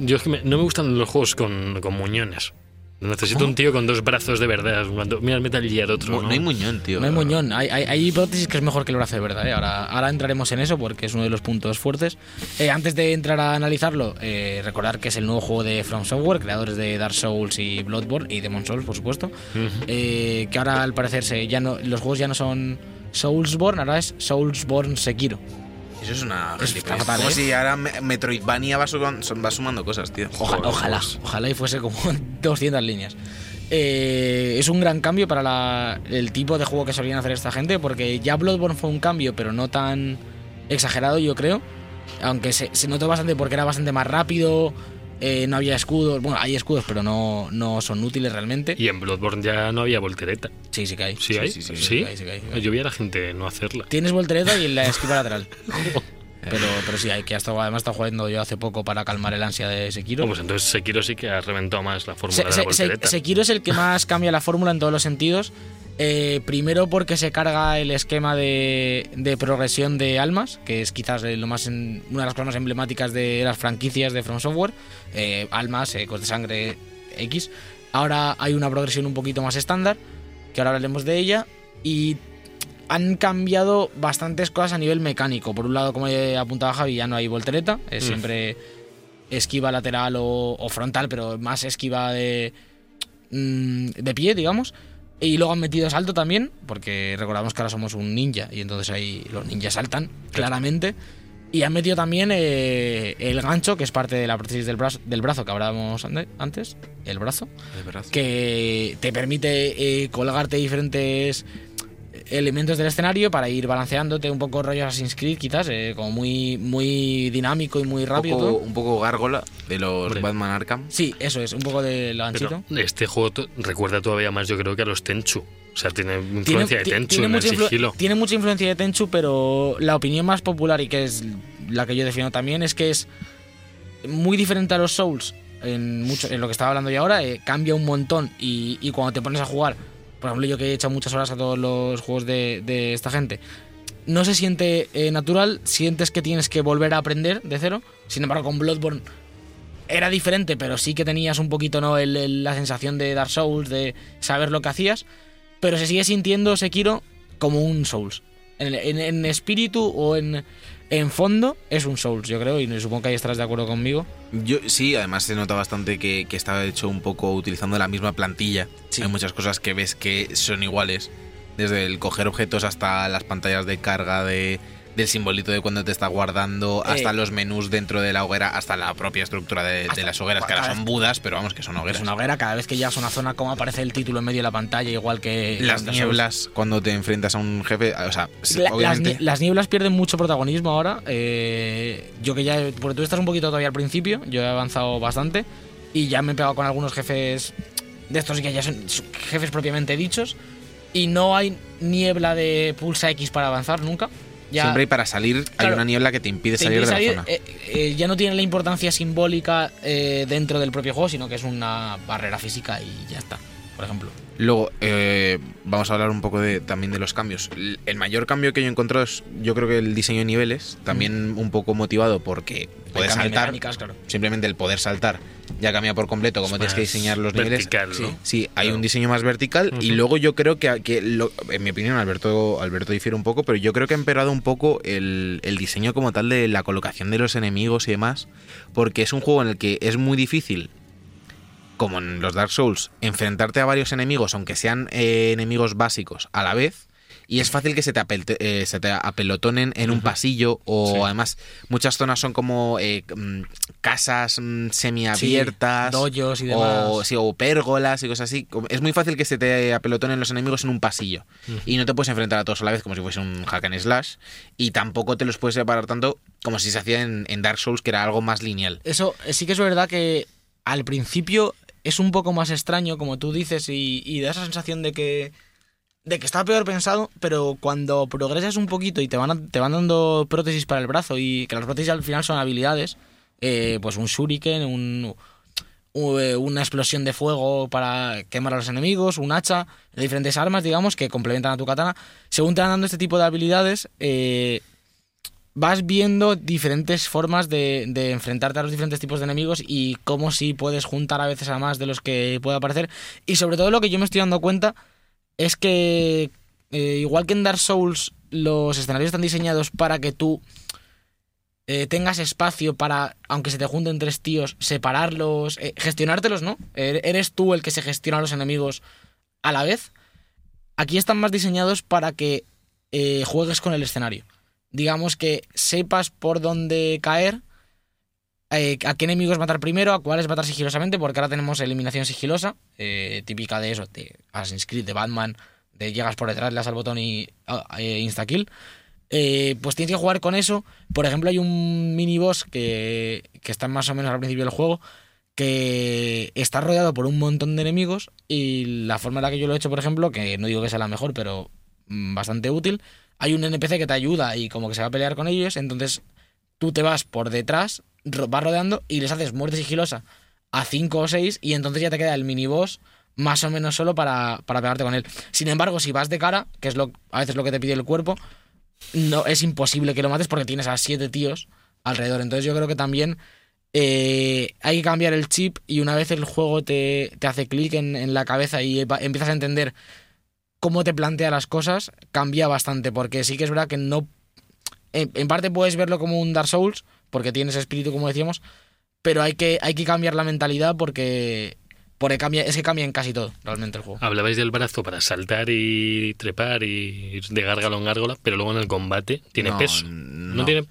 Yo es que me- no me gustan los juegos con, con muñones. Necesito un tío con dos brazos de verdad. Cuando- mira el Metal Gear otro. Mu- ¿no? no hay muñón, tío. No hay muñón. Hay, hay, hay hipótesis que es mejor que el brazo de verdad. ¿eh? Ahora, ahora entraremos en eso porque es uno de los puntos fuertes. Eh, antes de entrar a analizarlo, eh, recordar que es el nuevo juego de From Software, creadores de Dark Souls y Bloodborne y Demon Souls, por supuesto. Ujú. Eh, que ahora al parecer se, ya no, los juegos ya no son Soulsborne, ahora es Soulsborne Sekiro. Eso es una Es gilipollez. fatal, Como ¿eh? si ahora Me- Metroidvania va, son- va sumando cosas, tío. Ojalá, pues. ojalá y fuese como 200 líneas. Eh, es un gran cambio para la- el tipo de juego que solían hacer esta gente, porque ya Bloodborne fue un cambio, pero no tan exagerado, yo creo. Aunque se, se notó bastante porque era bastante más rápido, eh, no había escudos. Bueno, hay escudos, pero no, no son útiles realmente. Y en Bloodborne ya no había voltereta. Sí, sí que hay. ¿Sí, hay? sí, Sí, sí, sí, hay, sí que hay, que hay. Yo vi a la gente no hacerla. Tienes voltereta y la esquiva lateral. Pero, pero sí, hay que hasta, además está jugando yo hace poco para calmar el ansia de Sekiro. Oh, pues entonces Sekiro sí que ha reventado más la fórmula Se- de la se- voltereta. Sekiro es el que más cambia la fórmula en todos los sentidos. Eh, primero porque se carga el esquema de, de progresión de almas, que es quizás lo más en- una de las cosas más emblemáticas de las franquicias de From Software. Eh, almas, ecos de sangre X. Ahora hay una progresión un poquito más estándar, que ahora hablaremos de ella. Y han cambiado bastantes cosas a nivel mecánico. Por un lado, como he apuntaba Javi, ya no hay voltereta, es Mm. siempre esquiva lateral o, o frontal, pero más esquiva de, mm, de pie, digamos. Y luego han metido salto también, porque recordamos que ahora somos un ninja y entonces ahí los ninjas saltan, claramente. Y han metido también eh, el gancho, que es parte de la prótesis del brazo, del brazo que hablábamos antes, el brazo, Es verdad. que te permite eh, colgarte diferentes elementos del escenario para ir balanceándote un poco rollo Assassin's Creed quizás, eh, como muy, muy dinámico y muy un, rápido. poco, todo. un poco gárgola de los Hombre. Batman Arkham. Sí, eso es, un poco de ganchito. Pero este juego recuerda todavía más, yo creo, que a los Tenchu. O sea, tiene Tiene, influencia de Tenchu tiene en el mucha influ- sigilo. tiene mucha influencia de Tenchu, pero la opinión más popular y que es la que yo defiendo también es que es muy diferente a los Souls en, mucho, en lo que estaba hablando yo ahora. eh, cambia un montón y, y cuando te pones a jugar, por ejemplo, yo que he echado muchas horas a todos los juegos de, de esta gente, no se siente eh, natural, sientes que tienes que volver a aprender de cero. Sin embargo, con Bloodborne era diferente, pero sí que tenías un poquito ¿no? El- la sensación de Dark Souls, de saber lo que hacías, pero se sigue sintiendo Sekiro como un Souls. En- en espíritu o en, en fondo es un Souls, yo creo, y supongo que ahí estarás de acuerdo conmigo. Yo sí, además se nota bastante que, que estaba hecho un poco utilizando la misma plantilla. Sí. Hay muchas cosas que ves que son iguales. Desde el coger objetos hasta las pantallas de carga de, del simbolito de cuando te está guardando, hasta Eh. los menús dentro de la hoguera, hasta la propia estructura de, las hogueras, que ahora son budas, pero vamos, que son hogueras. Es una hoguera, cada vez que llegas a una zona, como aparece el título en medio de la pantalla, igual que. Las nieblas cuando te enfrentas a un jefe, o sea, La- las, obviamente... nie- las nieblas pierden mucho protagonismo ahora. eh, yo que ya. Porque tú estás un poquito todavía al principio, yo he avanzado bastante. Y ya me he pegado con algunos jefes de estos que ya son jefes propiamente dichos. Y no hay niebla de pulsa X para avanzar nunca. Ya, Siempre hay para salir, hay Claro. una niebla que te impide te salir de la salir, zona. eh, eh, ya no tiene la importancia simbólica eh, dentro del propio juego, sino que es una barrera física y ya está, por ejemplo. Luego, vamos a hablar un poco de, también de los cambios. El- mayor cambio que yo he encontrado es, yo creo que el diseño de niveles, también un poco motivado porque de saltar, mecánicas, claro. simplemente el poder saltar ya cambia por completo como Es tienes que diseñar los niveles. vertical, sí, ¿no? sí, hay Claro. un diseño más vertical y luego yo creo que, que lo- en mi opinión, Alberto, Alberto difiere un poco, pero yo creo que ha empeorado un poco el, el diseño como tal de la colocación de los enemigos y demás, porque es un juego en el que es muy difícil como en los Dark Souls, enfrentarte a varios enemigos, aunque sean eh, enemigos básicos, a la vez. Y es fácil que se te, apelte- eh, se te apelotonen en un pasillo o Sí. además muchas zonas son como eh, mm, casas mm, semiabiertas doyos y o, demás. sí, o pérgolas y cosas así. Es muy fácil que se te apelotonen los enemigos en un pasillo y no te puedes enfrentar a todos a la vez como si fuese un hack and slash y tampoco te los puedes separar tanto como si se hacía en, en Dark Souls que era algo más lineal. Eso eh, sí que es verdad que al principio es un poco más extraño, como tú dices, y, y da esa sensación de que de que está peor pensado, pero cuando progresas un poquito y te van, a- te van dando prótesis para el brazo y que las prótesis al final son habilidades, eh, pues un shuriken, un, eh, una explosión de fuego para quemar a los enemigos, un hacha, diferentes armas, digamos, que complementan a tu katana. Según te van dando este tipo de habilidades, eh, vas viendo diferentes formas de, de enfrentarte a los diferentes tipos de enemigos y cómo si puedes juntar a veces a más de los que pueda aparecer. Y sobre todo lo que yo me estoy dando cuenta es que, eh, igual que en Dark Souls, los escenarios están diseñados para que tú eh, tengas espacio para, aunque se te junten tres tíos, separarlos, eh, gestionártelos, ¿no? Er- Eres tú el que se gestiona a los enemigos a la vez. Aquí están más diseñados para que juegues con el escenario. Digamos que sepas por dónde caer, eh, a qué enemigos matar primero, a cuáles matar sigilosamente, porque ahora tenemos eliminación sigilosa, eh, típica de eso, de Assassin's Creed, de Batman, de llegas por detrás, le das al botón y ah, eh, insta-kill. Pues tienes que jugar con eso. Por ejemplo, hay un mini boss que, que está más o menos al principio del juego que está rodeado por un montón de enemigos y la forma en la que yo lo he hecho, por ejemplo, que no digo que sea la mejor, pero mm, bastante útil, hay un NPC que te ayuda y como que se va a pelear con ellos, entonces tú te vas por detrás, vas rodeando y les haces muerte sigilosa a 5 o 6 y entonces ya te queda el mini boss más o menos solo para, para pegarte con él. Sin embargo, si vas de cara, que es lo, a veces lo que te pide el cuerpo, no es imposible que lo mates porque tienes a siete tíos alrededor. Entonces yo creo que también eh, hay que cambiar el chip y una vez el juego te, te hace clic en, en la cabeza y empiezas a entender cómo te plantea las cosas, cambia bastante. Porque sí que es verdad que no... En, en parte puedes verlo como un Dark Souls, porque tienes espíritu, como decíamos, pero hay que, hay que cambiar la mentalidad porque, porque cambia, es que cambia en casi todo, realmente, el juego. Hablabais del brazo para saltar y trepar y ir de gárgalo en gárgola, pero luego en el combate tiene No, peso. no. No, tiene.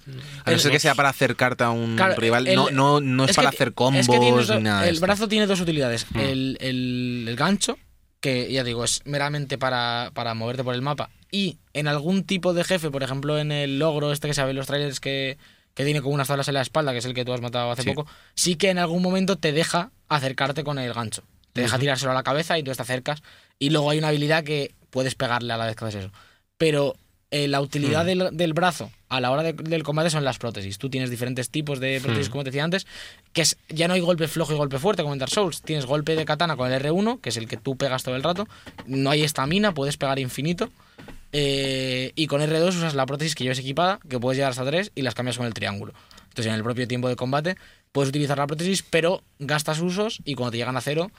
A no ser que sea para acercarte a un Claro, rival, el- no, no, no es, que para ti- hacer combos es que ni nada. El esto. brazo tiene dos utilidades. Mm. El, el- el gancho, que ya digo, es meramente para, para moverte por el mapa. Y en algún tipo de jefe, por ejemplo, en el logro este que se ve en los trailers que, que tiene como unas tablas en la espalda, que es el que tú has matado hace Sí. poco, sí que en algún momento te deja acercarte con el gancho. Te deja tirárselo a la cabeza y tú te acercas. Y luego hay una habilidad que puedes pegarle a la vez que haces eso. Pero eh, la utilidad Mm. del, del brazo a la hora de- del combate son las prótesis. Tú tienes diferentes tipos de prótesis, como te decía antes, que es, ya no hay golpe flojo y golpe fuerte como en Dark Souls. Tienes golpe de katana con el R1, que es el que tú pegas todo el rato. No hay estamina, puedes pegar infinito. Eh, y con R2 usas la prótesis que llevas equipada, que puedes llegar hasta 3 y las cambias con el triángulo. Entonces en el propio tiempo de combate puedes utilizar la prótesis, pero gastas usos y cuando te llegan a cero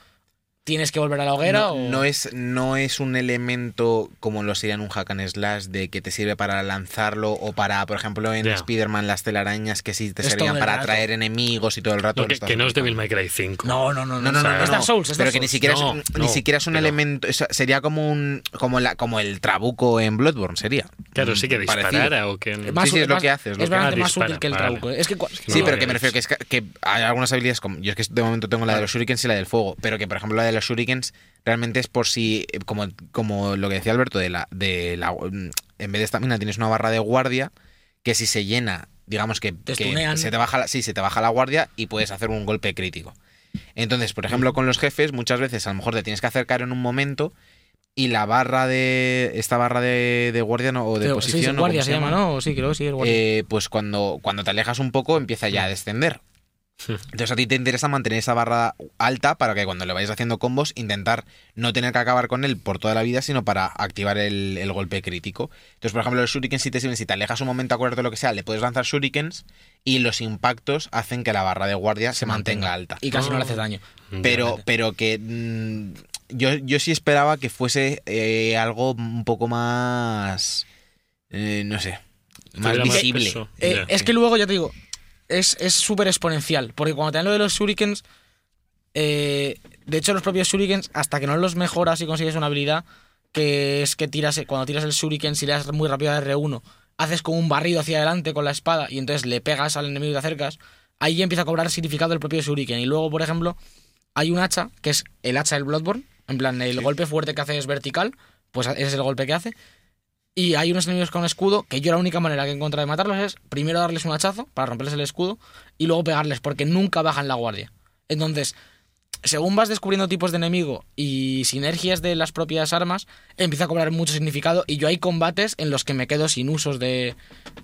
tienes que volver a la hoguera no, o... no es, no es un elemento como lo sería en un hack and slash de que te sirve para lanzarlo o para, por ejemplo, en Ya. Spider-Man las telarañas que sí te Es servían para rato. atraer enemigos y todo el rato. No, que, no es. Devil May Cry 5. No, no, no, No, no, no, O sea, no, Es no. Souls, es pero que ni siquiera No, es, no, ni siquiera es un pero- elemento, sería como un como la como el trabuco en Bloodborne sería. Claro, sí que Mm, parecido. disparara o que. Más Sí, es lo más- que hace, es lo Es que más Dispara, útil que el vale. trabuco. Es que Sí, pero que me refiero que hay algunas habilidades como yo es que de momento tengo la de los shurikens y la del fuego, pero que por ejemplo la de los shurikens realmente es por si eh, como, como lo que decía Alberto de la de la mm, en vez de estamina tienes una barra de guardia que si se llena, digamos que, se te baja la, sí, se te baja la guardia y puedes hacer un golpe crítico. Entonces, por ejemplo, con los jefes muchas veces a lo mejor te tienes que acercar en un momento y la barra de esta barra de, de guardia no, o de posición sí, sí, o guardia se llama, ¿no? Sí, creo que sí, guardia. eh, pues cuando, cuando te alejas un poco empieza ya a descender. Entonces a ti te interesa mantener esa barra alta para que cuando le vayas haciendo combos intentar no tener que acabar con él por toda la vida, sino para activar el, el golpe crítico. Entonces, por ejemplo, los shurikens si te sirven, si te alejas un momento a curarte lo que sea, le puedes lanzar shurikens y los impactos hacen que la barra de guardia se, mantenga, alta. Y casi no le haces daño. Pero, pero que mm, yo, yo sí esperaba que fuese eh, algo un poco más, eh, no sé, más visible. Eh, es que luego, ya te digo, es es súper exponencial. Porque cuando te dan lo de los shurikens, eh, de hecho, los propios shurikens, hasta que no los mejoras y consigues una habilidad, que es que tiras cuando tiras el shuriken, si le das muy rápido a R1, haces como un barrido hacia adelante con la espada y entonces le pegas al enemigo y te acercas, ahí ya empieza a cobrar significado el propio shuriken. Y luego, por ejemplo, hay un hacha, que es el hacha del Bloodborne, en plan, el golpe fuerte que hace es vertical, pues ese es el golpe que hace. Y hay unos enemigos con escudo que yo la única manera que encontrado de matarlos es primero darles un hachazo para romperles el escudo y luego pegarles porque nunca bajan la guardia. Entonces, según vas descubriendo tipos de enemigo y sinergias de las propias armas, empieza a cobrar mucho significado. Y yo hay combates en los que me quedo sin usos de,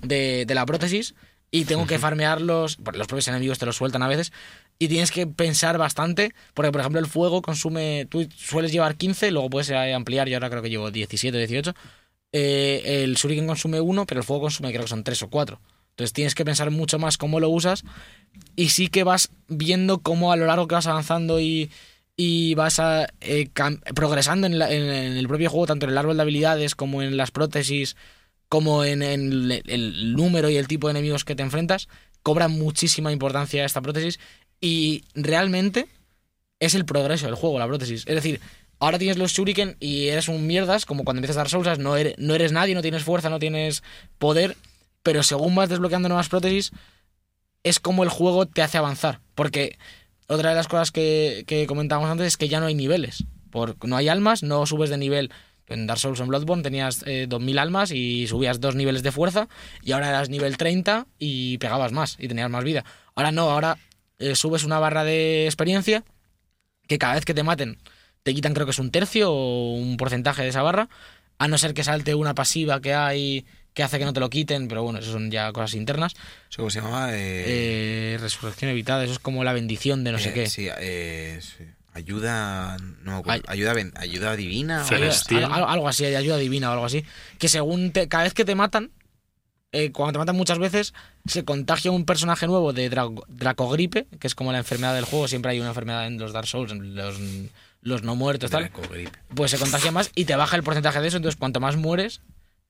de, de la prótesis y tengo que farmearlos. Porque los propios enemigos te los sueltan a veces. Y tienes que pensar bastante. Porque, por ejemplo, el fuego consume. Tú sueles llevar 15, luego puedes eh, ampliar. Yo ahora creo que llevo 17, 18. Eh, el Shuriken consume 1, pero el fuego consume, creo que son 3 o 4. Entonces tienes que pensar mucho más cómo lo usas y sí que vas viendo cómo a lo largo que vas avanzando y, y vas a, eh, progresando en, el propio juego, tanto en el árbol de habilidades como en las prótesis, como en, en el, el número y el tipo de enemigos que te enfrentas, cobra muchísima importancia esta prótesis y realmente es el progreso del juego, la prótesis. Es decir, ahora tienes los shuriken y eres un mierdas, como cuando empiezas a dar Souls, no eres, nadie, no tienes fuerza, no tienes poder, pero según vas desbloqueando nuevas prótesis, es como el juego te hace avanzar. Porque otra de las cosas que, que comentábamos antes es que ya no hay niveles. No hay almas, no subes de nivel. En Dark Souls en Bloodborne tenías eh, 2000 almas y subías dos niveles de fuerza y ahora eras nivel 30 y pegabas más y tenías más vida. Ahora no, ahora eh, subes una barra de experiencia que cada vez que te maten te quitan creo que es un tercio o un porcentaje de esa barra, a no ser que salte una pasiva que hay que hace que no te lo quiten, pero bueno, eso son ya cosas internas. ¿Eso cómo se llamaba? Eh, Eh, resurrección evitada, eso es como la bendición de no sé eh, qué. Sí, eh, sí. Ayuda. No me acuerdo. Ay- Ayuda, ayuda divina. o algo Celestial. Algo, así, hay ayuda divina o algo así. Que según te- cada vez que te matan, eh, cuando te matan muchas veces, se contagia un personaje nuevo de Draco- Dracogripe, que es como la enfermedad del juego. Siempre hay una enfermedad en los Dark Souls, en los, los no muertos, tal. Pues se contagia más y te baja el porcentaje de eso. Entonces, cuanto más mueres,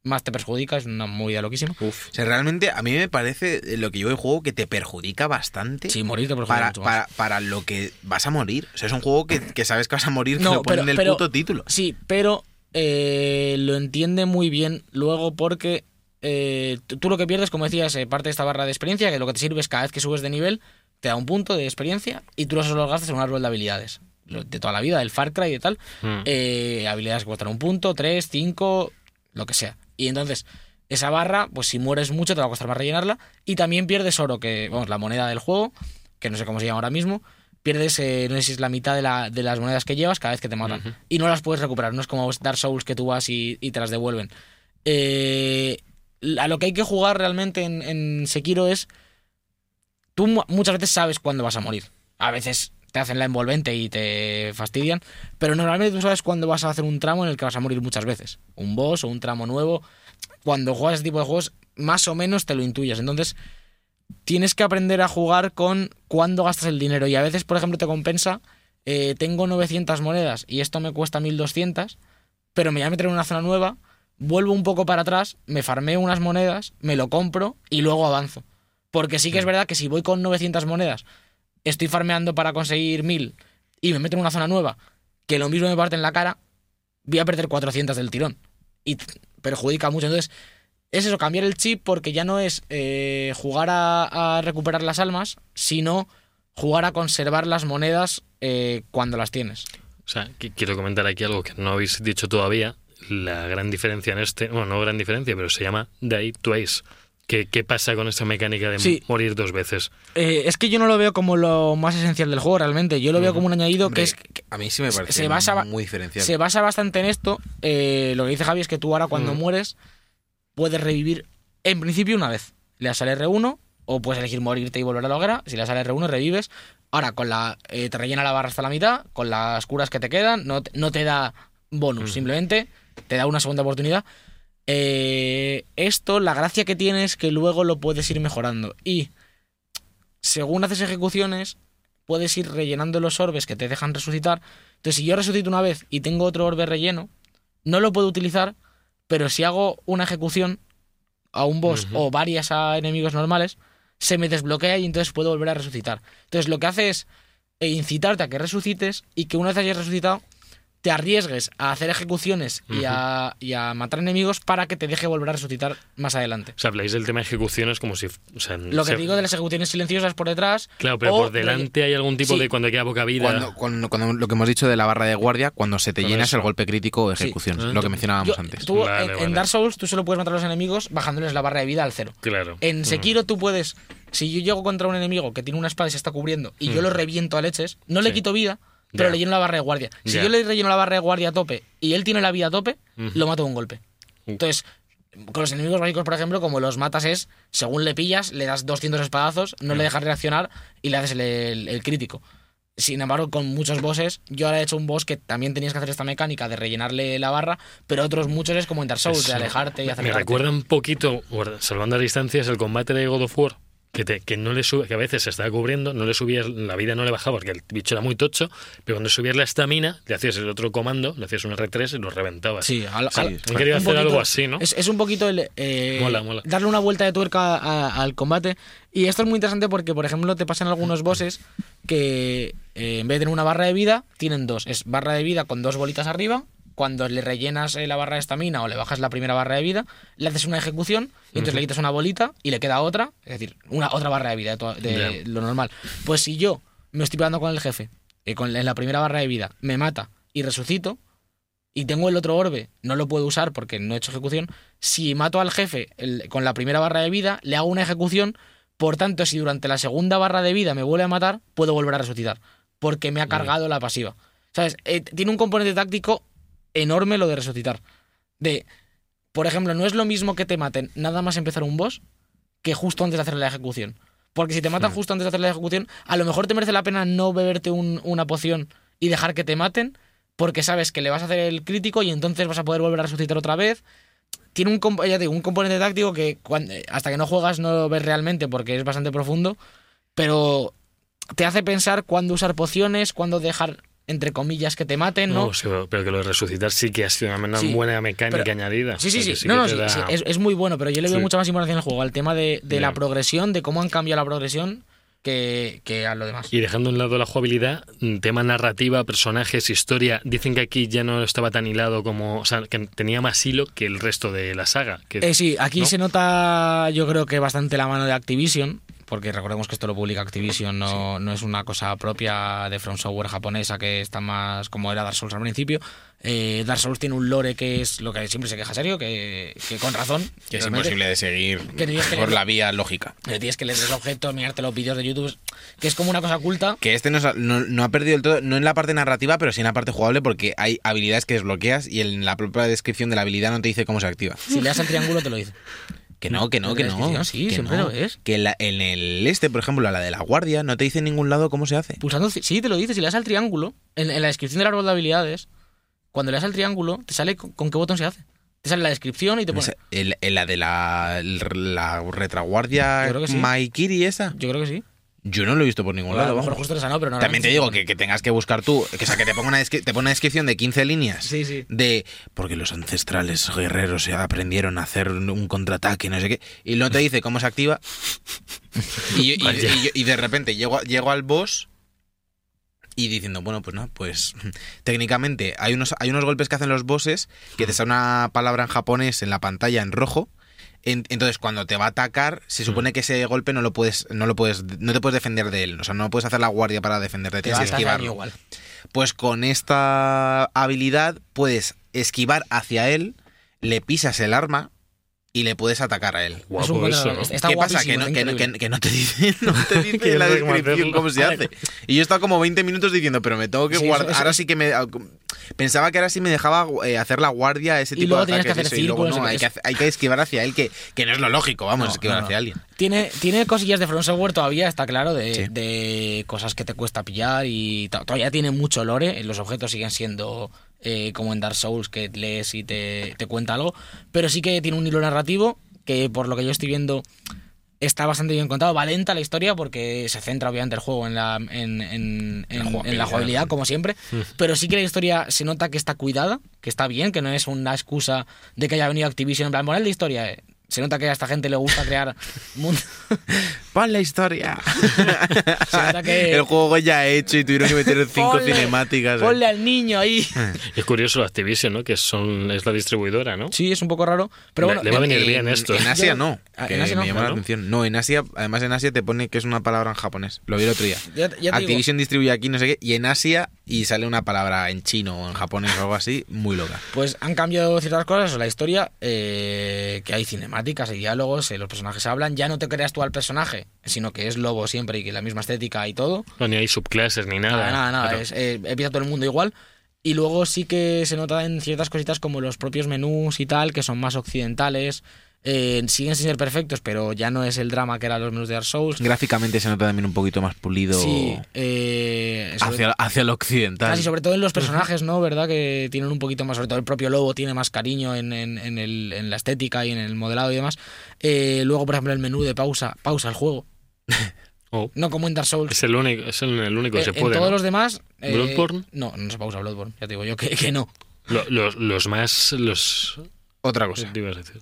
más te perjudica. Es una movida loquísima. O sea, realmente a mí me parece lo que yo juego que te perjudica bastante. Sí, morir te perjudica para, mucho más. para, para lo que vas a morir. O sea, es un juego que, que sabes que vas a morir, que No, lo ponen pero- en el pero- puto título. Sí, pero eh, lo entiende muy bien luego porque eh, tú tú lo que pierdes, como decías, eh, parte de esta barra de experiencia, que lo que te sirve es cada vez que subes de nivel, te da un punto de experiencia y tú eso lo gastas en un árbol de habilidades. De toda la vida, del Far Cry y tal. Mm. eh, habilidades que cuestan un punto, tres, cinco, lo que sea. Y entonces, esa barra, pues si mueres mucho te va a costar más rellenarla. Y también pierdes oro, que, vamos, la moneda del juego, que no sé cómo se llama ahora mismo. Pierdes, eh, no sé si es la mitad de, la- de las monedas que llevas cada vez que te matan. Y no las puedes recuperar. No es como Dark Souls que tú vas y, y te las devuelven. Eh, a lo que hay que jugar realmente en, en Sekiro es. Tú mu- muchas veces sabes cuándo vas a morir. A veces te hacen la envolvente y te fastidian. Pero normalmente tú sabes cuándo vas a hacer un tramo en el que vas a morir muchas veces. Un boss o un tramo nuevo. Cuando juegas ese tipo de juegos, más o menos te lo intuyes. Entonces, tienes que aprender a jugar con cuándo gastas el dinero. Y a veces, por ejemplo, te compensa. eh, tengo 900 monedas y esto me cuesta 1200, pero me voy a meter en una zona nueva, vuelvo un poco para atrás, me farmeo unas monedas, me lo compro y luego avanzo. Porque sí que es verdad que si voy con 900 monedas, estoy farmeando para conseguir 1000 y me meto en una zona nueva, que lo mismo me parte en la cara, voy a perder 400 del tirón. Y perjudica mucho. Entonces, es eso, cambiar el chip porque ya no es eh, jugar a, recuperar las almas, sino jugar a conservar las monedas eh, cuando las tienes. O sea, qui- quiero comentar aquí algo que no habéis dicho todavía. La gran diferencia en este, bueno, no gran diferencia, pero se llama Die Twice. ¿Qué, qué pasa con esta mecánica de Sí. morir dos veces? Eh, es que yo no lo veo como lo más esencial del juego realmente. Yo lo veo como un añadido Hombre, que es que a mí sí me parece se basa- muy diferencial. se basa bastante en esto. Eh, lo que dice Javi es que tú ahora cuando Mm. mueres puedes revivir en principio una vez. Le das al R1 o puedes elegir morirte y volver a la hoguera. Si le das al R1 revives. Ahora con la eh, te rellena la barra hasta la mitad, con las curas que te quedan, no te, no te da bonus, Mm. simplemente te da una segunda oportunidad. Eh, esto, la gracia que tiene es que luego lo puedes ir mejorando. Y según haces ejecuciones, puedes ir rellenando los orbes que te dejan resucitar. Entonces, si yo resucito una vez y tengo otro orbe relleno, no lo puedo utilizar, pero si hago una ejecución a un boss o varias a enemigos normales, se me desbloquea y entonces puedo volver a resucitar. Entonces, lo que hace es eh, incitarte a que resucites y que una vez hayas resucitado, te arriesgues a hacer ejecuciones y, a, y a matar enemigos para que te deje volver a resucitar más adelante. O sea, habláis del tema de ejecuciones como si... O sea, Lo que se- digo de las ejecuciones silenciosas por detrás. Claro, pero o por delante hay algún tipo Sí. de cuando queda poca vida... Cuando, cuando- cuando lo que hemos dicho de la barra de guardia, cuando se te Todo llena es eso. el golpe crítico o ejecución, lo que mencionábamos Yo- antes. tú, Vale, en. Dark Souls tú solo puedes matar a los enemigos bajándoles la barra de vida al cero. Claro. En Mm. Sekiro tú puedes, si yo llego contra un enemigo que tiene una espada y se está cubriendo y yo Mm. lo reviento a leches, no le Sí. quito vida, pero Ya. le lleno la barra de guardia. Si Ya. yo le relleno la barra de guardia a tope y él tiene la vida a tope, Ujú. lo mato de un golpe. Entonces, con los enemigos básicos, por ejemplo, como los matas es, según le pillas, le das 200 espadazos, no le dejas reaccionar y le haces el, el- el crítico. Sin embargo, con muchos bosses, yo ahora he hecho un boss que también tenías que hacer esta mecánica de rellenarle la barra, pero otros muchos es como en Dark Souls, de Eso. alejarte y Me acercarte. recuerda un poquito, salvando las distancias, el combate de God of War. Que, te- que no le sube, que a veces se estaba cubriendo, no le subías, la vida no le bajaba porque el bicho era muy tocho, pero cuando subías la estamina, le hacías el otro comando, le hacías un R3 y lo reventabas. Sí, al- O sea, al- un hacer algo así, ¿no? Es, es un poquito el, eh, Mola, mola. darle una vuelta de tuerca a- al combate. Y esto es muy interesante porque, por ejemplo, te pasan algunos bosses que eh, en vez de tener una barra de vida, tienen dos. Es barra de vida con dos bolitas arriba. Cuando le rellenas eh, la barra de estamina o le bajas la primera barra de vida, le haces una ejecución y entonces le quitas una bolita y le queda otra, es decir, una otra barra de vida de, lo normal. Pues si yo me estoy pegando con el jefe, eh, con en la primera barra de vida, me mata y resucito, y tengo el otro orbe, no lo puedo usar porque no he hecho ejecución. Si mato al jefe el- con la primera barra de vida, le hago una ejecución. Por tanto, si durante la segunda barra de vida me vuelve a matar, puedo volver a resucitar. Porque me ha cargado la pasiva. ¿Sabes? Eh, tiene un componente táctico enorme lo de resucitar. De, por ejemplo, no es lo mismo que te maten nada más empezar un boss que justo antes de hacer la ejecución. Porque si te matan justo antes de hacer la ejecución, a lo mejor te merece la pena no beberte un- una poción y dejar que te maten, porque sabes que le vas a hacer el crítico y entonces vas a poder volver a resucitar otra vez. Tiene un, ya digo, un componente táctico que hasta que no juegas no lo ves realmente porque es bastante profundo, pero te hace pensar cuándo usar pociones, cuándo dejar, entre comillas, que te maten, ¿no? No, sí, pero que lo de resucitar sí que ha sido una Sí, buena mecánica pero- añadida. Sí, sí, sí. No, no, da- es, es muy bueno, pero yo le veo mucha más importancia en el juego, al tema de, de la progresión, de cómo han cambiado la progresión que, que a lo demás. Y dejando a un lado la jugabilidad, mm, tema narrativa, personajes, historia, dicen que aquí ya no estaba tan hilado como. O sea, que tenía más hilo que el resto de la saga. Que, Eh, sí, aquí ¿no? se nota yo creo que bastante la mano de Activision, porque recordemos que esto lo publica Activision, no, no es una cosa propia de From Software japonesa que está más como era Dark Souls al principio. Eh, Dark Souls tiene un lore que es lo que siempre se queja serio, que, que con razón. Que es imposible de seguir Que que por leer- la vía lógica. que tienes que leer los objetos, mirarte los vídeos de YouTube, que es como una cosa oculta. Que este no, no, no ha perdido del todo, no en la parte narrativa, pero sí en la parte jugable, porque hay habilidades que desbloqueas y en la propia descripción de la habilidad no te dice cómo se activa. Si le das al triángulo te lo dice. Que no, que no, que no. descripción, sí, que siempre no. lo es. Que en, la- en el este, por ejemplo, la de la guardia, no te dice en ningún lado cómo se hace. Pulsando, sí, te lo dice, si le das al triángulo, en, en la descripción del árbol de habilidades, cuando le das al triángulo, te sale con, con qué botón se hace. Te sale la descripción y te pone... en- en la de la, la que sí. Maikiri esa, Yo creo que sí. Yo no lo he visto por ningún a lado. lo mejor vamos. justo esa no, pero no. También te digo que, que tengas que buscar tú, que, o sea, que te ponga una, te ponga una descripción de 15 líneas Sí, sí. de porque los ancestrales guerreros aprendieron a hacer un contraataque, no sé qué, y no te dice cómo se activa. Y, y- Vaya. y- y de repente llego, llego al boss y diciendo, bueno, pues no, pues técnicamente hay unos, hay unos golpes que hacen los bosses que te sale una palabra en japonés en la pantalla en rojo. En- entonces, cuando te va a atacar, se supone que ese golpe no lo puedes, no lo puedes, no te puedes defender de él. O sea, no puedes hacer la guardia para defenderte, Te tienes que esquivarlo. igual. Pues con esta habilidad puedes esquivar hacia él, le pisas el arma y le puedes atacar a él. Es un Guapo buen- eso, ¿no? Está ¿Qué pasa? guapísimo, Que no, está que, no- increíble. que- que no te dice, no te dice la descripción cómo se hace. Y yo he estado como 20 minutos diciendo, pero me tengo que Sí, eso- guardar. eso- ahora sí que me. Pensaba que ahora sí me dejaba eh, hacer la guardia ese Y tipo luego de tenías que ataques. hacer eso, y luego no, hay que, hay que esquivar hacia él, que, que no es lo lógico, vamos, No, esquivar no, hacia alguien. Tiene, tiene cosillas de From Software todavía, está claro, de, Sí. de cosas que te cuesta pillar y to- todavía tiene mucho lore. Los objetos siguen siendo eh, como en Dark Souls, que lees y te, te cuenta algo. Pero sí que tiene un hilo narrativo que, por lo que yo estoy viendo, está bastante bien contado. Va lenta la historia porque se centra obviamente el juego en la, en, en- en- en la jugabilidad. como siempre. Pero sí que la historia se nota que está cuidada, que está bien, que no es una excusa de que haya venido Activision en plan, moral de historia. eh". Se nota que a esta gente le gusta crear mundo. Pon la historia. Que- El juego ya hecho y tuvieron que meter cinco Ponle- cinemáticas. eh. Ponle al niño ahí. Es curioso Activision, ¿no? Que son, es la distribuidora, ¿no? Sí, es un poco raro. Pero Le- bueno, le va a en- venir en, bien esto. En Asia no. Ah, que en Asia no, me llama ¿no? la atención. No, en Asia, además en Asia te pone que es una palabra en japonés. Lo vi el otro día. Ya- ya te digo, Activision distribuye aquí no sé qué y en Asia y sale una palabra en chino o en japonés o algo así, muy loca. pues han cambiado ciertas cosas. La historia, eh, que hay cinemáticas, hay diálogos, eh, los personajes hablan. Ya no te creas tú al personaje sino que es lobo siempre y que la misma estética y todo. No, ni hay subclases ni nada. Nada, nada, nada. Es, eh, empieza todo el mundo igual. Y luego sí que se nota en ciertas cositas como los propios menús y tal, que son más occidentales. Eh, siguen sin ser perfectos, pero ya no es el drama que eran los menús de Dark Souls. Gráficamente se nota también un poquito más pulido Sí, eh, sobre- hacia, hacia lo occidental. Casi sobre todo en los personajes, ¿no? ¿Verdad? Que tienen un poquito más, sobre todo el propio lobo tiene más cariño en, en- en el- en la estética y en el modelado y demás. Eh, luego, por ejemplo, el menú de pausa, pausa el juego. Oh, No como en Dark Souls. es el único, es el, el único que Eh, se en puede. todos ¿no? los demás. eh, ¿Bloodborne? No, no se pausa Bloodborne. Ya te digo yo que, que no. Lo- los, los más. Los. Otra cosa. ¿qué ibas a decir?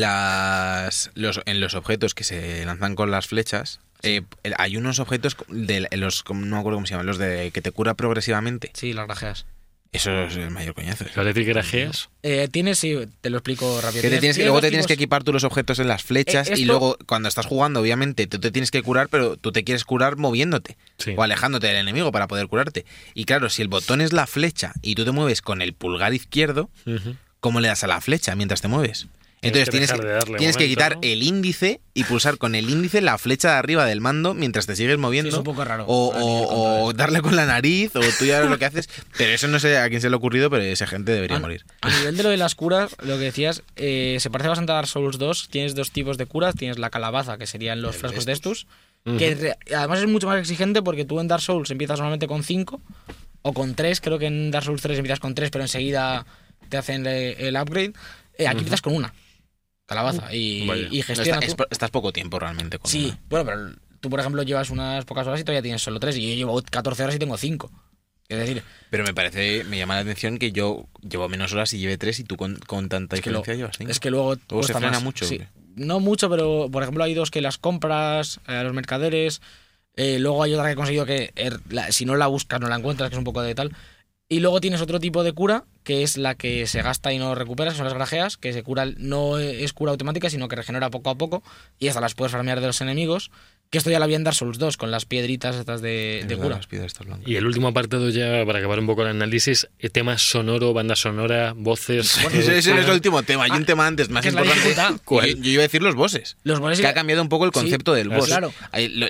Las, los, en los objetos que se lanzan con las flechas, eh, hay unos objetos de los, no me acuerdo cómo se llaman, los de que te cura progresivamente. Sí, las grajeas. Eso es el mayor coñazo. ¿Ibas a decir que era Geas? Eh, tienes, sí, te lo explico rápido. Que te Tienes- luego te tienes que equipar tú los objetos en las flechas Eh, y luego cuando estás jugando, obviamente, tú te tienes que curar, pero tú te quieres curar moviéndote Sí. o alejándote del enemigo para poder curarte. Y claro, si el botón es la flecha y tú te mueves con el pulgar izquierdo. ¿cómo le das a la flecha mientras te mueves? Tienes Entonces que tienes, que quitar ¿no? el índice y pulsar con el índice la flecha de arriba del mando mientras te sigues moviendo. Sí, es un poco raro. O, darle con la nariz, o tú ya ves lo que haces. Pero eso no sé a quién se le ha ocurrido, pero esa gente debería A- morir. A nivel de lo de las curas, lo que decías, eh, se parece bastante a Dark Souls 2. Tienes dos tipos de curas. Tienes la calabaza, que serían los frascos de estos. Que además es mucho más exigente porque tú en Dark Souls empiezas normalmente con 5 o con 3. Creo que en Dark Souls 3 empiezas con 3, pero enseguida te hacen el, el upgrade. Eh, aquí empiezas con una calabaza y, Vaya. y No, gestiona. está- es tú. po- estás poco tiempo realmente con Sí, una. bueno, pero tú, por ejemplo, llevas unas pocas horas y todavía tienes solo 3. Y yo llevo 14 horas y tengo 5. Es decir, Pero me parece, me llama la atención que yo llevo menos horas y lleve tres y tú con, con tanta lo- diferencia llevas cinco. es que luego Luego se frena más. mucho, Sí. No mucho, pero por ejemplo hay dos que las compras eh, a los mercaderes. eh, luego hay otra que he conseguido que er, la- si no la buscas no la encuentras, que es un poco de tal. Y luego tienes otro tipo de cura, que es la que se gasta y no recuperas, que son las grajeas, que se cura, no es cura automática, sino que regenera poco a poco. Y hasta las puedes farmear de los enemigos. Que esto ya lo había en Dark Souls 2, con las piedritas estas de, Es verdad, cura. Y el último apartado ya, para acabar un poco el análisis, eh, tema sonoro, banda sonora, voces... Bueno, ese, ese es el último tema. Hay Ah, un tema antes más la importante. Yo, yo iba a decir los bosses. Los bosses Que ha cambiado un poco el Sí, concepto del ah, boss. claro.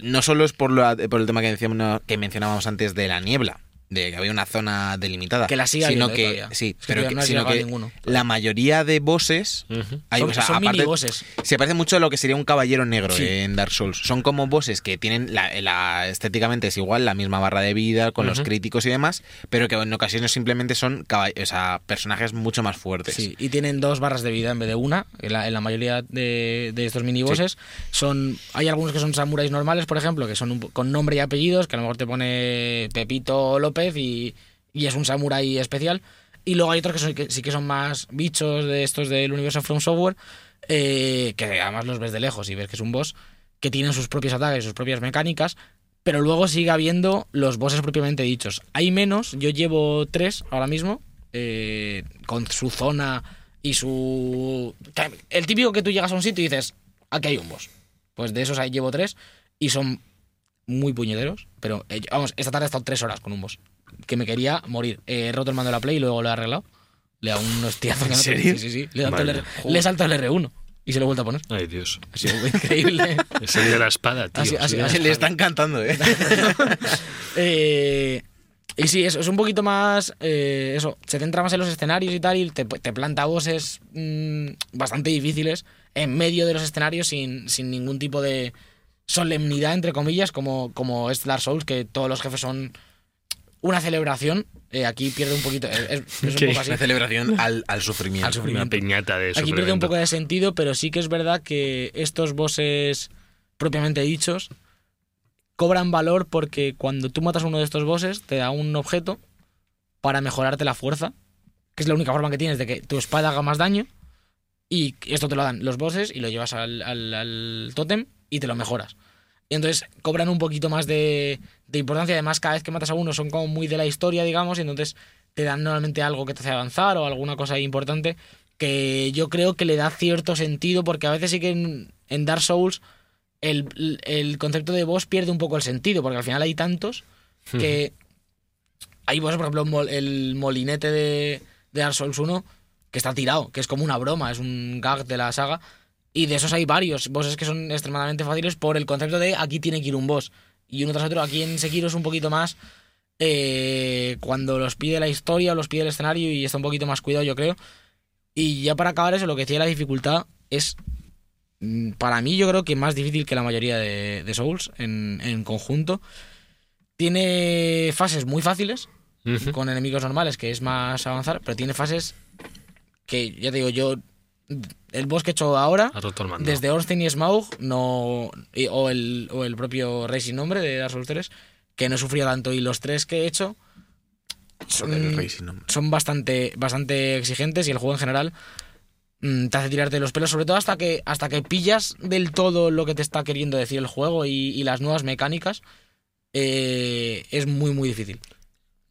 No solo es por, la- por el tema que mencionábamos, que mencionábamos antes de la niebla, de que había una zona delimitada. Que la sigue sino que todavía. sí, que pero todavía que, no sino que ninguno. la mayoría de bosses Ujú. hay- son o sea, son aparte- mini-bosses. se parece mucho a lo que sería un caballero negro Sí. en Dark Souls. Son como bosses que tienen la, la- estéticamente es igual, la misma barra de vida con los Ujú. críticos y demás, pero que en ocasiones simplemente son o sea, personajes mucho más fuertes. Sí, y tienen dos barras de vida en vez de una. En la, en la mayoría de, de estos minibosses son. Hay algunos que son samuráis normales, por ejemplo, que son un con nombre y apellidos, que a lo mejor te pone Pepito López y, es un samurái especial. Y luego hay otros que sí que son más bichos de estos del universo From Software, eh, que además los ves de lejos y ves que es un boss, que tienen sus propios ataques, sus propias mecánicas. Pero luego sigue habiendo los bosses propiamente dichos. Hay menos, yo llevo tres ahora mismo, eh, con su zona y su... El típico que tú llegas a un sitio y dices, aquí hay un boss. Pues de esos ahí llevo tres y son muy puñeteros. Pero eh, vamos, esta tarde he estado tres horas con un boss. Que me quería morir. He roto el mando de la Play y luego lo he arreglado. Le da un hostiazo que no te-? Sí, sí, sí. Le, he saltado el, Vale. R- le he saltado el R1 y se lo he vuelto a poner. Ay, Dios. Ha sido increíble. Es el de la espada, tío. Así- así- Sí. así- Le están cantando, ¿eh? Eh, y sí, es, es un poquito más. eh, eso, se centra más en los escenarios y tal, y te, te planta bosses mm, bastante difíciles en medio de los escenarios sin, sin ningún tipo de solemnidad, entre comillas, como, como es Dark Souls, que todos los jefes son una celebración. Eh, aquí pierde un poquito. Es, es- es ¿Qué? un poco así. Una celebración al, al sufrimiento. Al sufrimiento. Una piñata de Aquí pierde un poco de sentido, pero sí que es verdad que estos bosses propiamente dichos cobran valor porque cuando tú matas a uno de estos bosses te da un objeto para mejorarte la fuerza, que es la única forma que tienes de que tu espada haga más daño. Y esto te lo dan los bosses y lo llevas al, al, al tótem y te lo mejoras. Y entonces cobran un poquito más de, de importancia. Además, cada vez que matas a uno son como muy de la historia, digamos, y entonces te dan normalmente algo que te hace avanzar o alguna cosa importante que yo creo que le da cierto sentido porque a veces sí que en, en Dark Souls el, el concepto de boss pierde un poco el sentido porque al final hay tantos que hay bosses, por ejemplo, el molinete de, de Dark Souls 1 que está tirado, que es como una broma, es un gag de la saga Y de esos hay varios bosses que son extremadamente fáciles por el concepto de aquí tiene que ir un boss. Y uno tras otro, aquí en Sekiro es un poquito más eh, cuando los pide la historia o los pide el escenario y está un poquito más cuidado, yo creo. Y ya para acabar eso, lo que decía la dificultad es, mm, para mí yo creo que más difícil que la mayoría de, de Souls en, en conjunto. Tiene fases muy fáciles, con enemigos normales, que es más avanzar, pero tiene fases que, ya te digo, yo, el boss que he hecho ahora, Ha roto el mando. desde Ornstein y Smaug, no, y- o, el, o el propio Rey sin nombre de Dark Souls 3, que no he sufrido tanto, y los tres que he hecho son, El Rey sin nombre. son bastante, bastante exigentes y el juego en general mm, te hace tirarte los pelos, sobre todo hasta que, hasta que pillas del todo lo que te está queriendo decir el juego y, y las nuevas mecánicas, eh, es muy, muy difícil.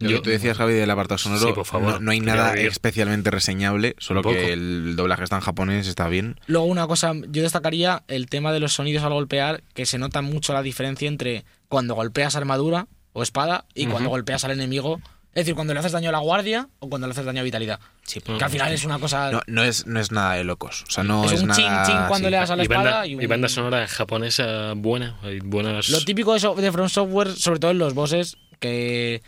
Lo que Yo- tú decías, Javi, del apartado sonoro, Sí, por favor. no, no hay nada especialmente reseñable, solo que el doblaje está en japonés, está bien. Luego una cosa, yo destacaría el tema de los sonidos al golpear, que se nota mucho la diferencia entre cuando golpeas armadura o espada y cuando golpeas al enemigo. Es decir, cuando le haces daño a la guardia o cuando le haces daño a vitalidad. Sí, Que al final es una cosa... No, no es, no es nada de locos. O sea, no es es, un nada. chin chin cuando sí. le das a la y, banda, espada y, un- y banda sonora japonesa buena. Hay buenas. Lo típico de, so- de From Software, sobre todo en los bosses, que,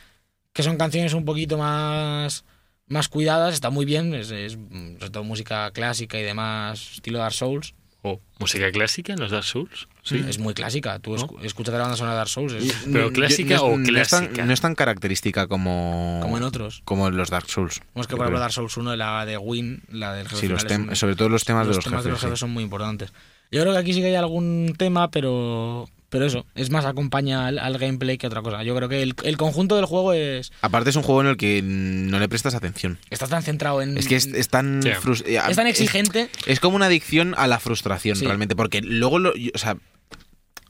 que son canciones un poquito más, más cuidadas, está muy bien, es, es, sobre todo música clásica y demás, estilo Dark Souls. Oh, música clásica en los Dark Souls. Sí. Es muy clásica, tú escu- escuchas la banda sonora de Dark Souls, es Pero Yo- clásica no, o no es tan- clásica? no es tan característica como. como en otros. Como en los Dark Souls. Como es que, por ejemplo. Dark Souls 1, la de Win, la del jefe Sí, los un- sobre todo los temas de los temas jefes. de los sí. jefes son muy importantes. Yo creo que aquí sí que hay algún tema, pero pero eso, es más acompaña al, al gameplay que otra cosa. Yo creo que el, el conjunto del juego es Aparte, es un juego en el que no le prestas atención. está tan centrado en Es que es, es tan. Sí. frus- eh, es tan exigente. Es como una adicción a la frustración, Sí. realmente. Porque luego, lo, o sea,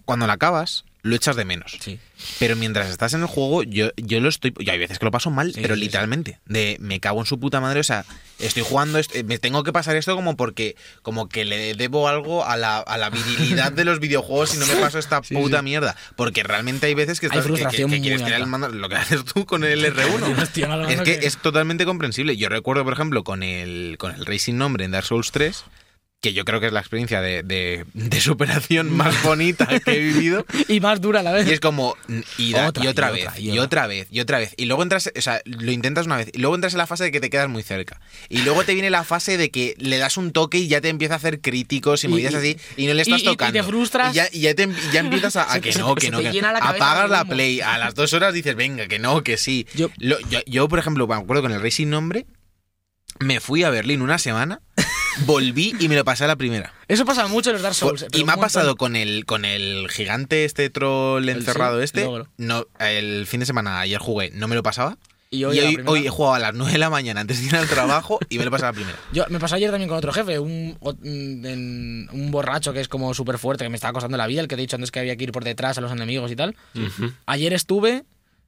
cuando la acabas, lo echas de menos. Sí. Pero mientras estás en el juego, yo, yo lo estoy. Y hay veces que lo paso mal, Sí, pero sí, literalmente. De me cago en su puta madre. O sea, estoy jugando. est- me tengo que pasar esto como porque. Como que le debo algo a la, a la virilidad de los videojuegos si no me paso esta puta mierda. Porque realmente hay veces que Hay estás. que- que, frustración que muy quieres tirar el alta. mando. Lo que haces tú con el R1. Hostia, no, no, Es que es totalmente comprensible. Yo recuerdo, por ejemplo, con el, con el Racing Nombre en Dark Souls 3, que yo creo que es la experiencia de, de- de superación más bonita que he vivido. y más dura a la vez. Y es como, y, da- Otra, y otra y vez, otra, y, y otra vez, y otra vez. Y luego entras, o sea, lo intentas una vez, y luego entras en la fase de que te quedas muy cerca. Y luego te viene la fase de que le das un toque y ya te empieza a hacer críticos y movidas así, y no le estás y- y te tocando. frustras. Y ya, te- ya empiezas a, a que se- no, que no, que la cabeza Apagas la play, a las dos horas dices, venga, que no, que sí. Yo- Lo- yo, yo, por ejemplo, me acuerdo con el Racing Nombre, me fui a Berlín una semana, volví y me lo pasé a la primera. Eso pasa mucho en los Dark Souls. y me ha montón. pasado con el, con el gigante este troll El encerrado sí, este. el ogro. No, el fin de semana ayer jugué, no me lo pasaba. Y Y hoy, primera- he jugado a las 9 de la mañana antes de ir al trabajo y me lo pasado a la primera. Yo, me pasó ayer también con otro jefe, un, o- un- borracho que es como súper fuerte, que me estaba costando la vida, el que te he dicho antes que había que ir por detrás a los enemigos y tal. Ayer estuve,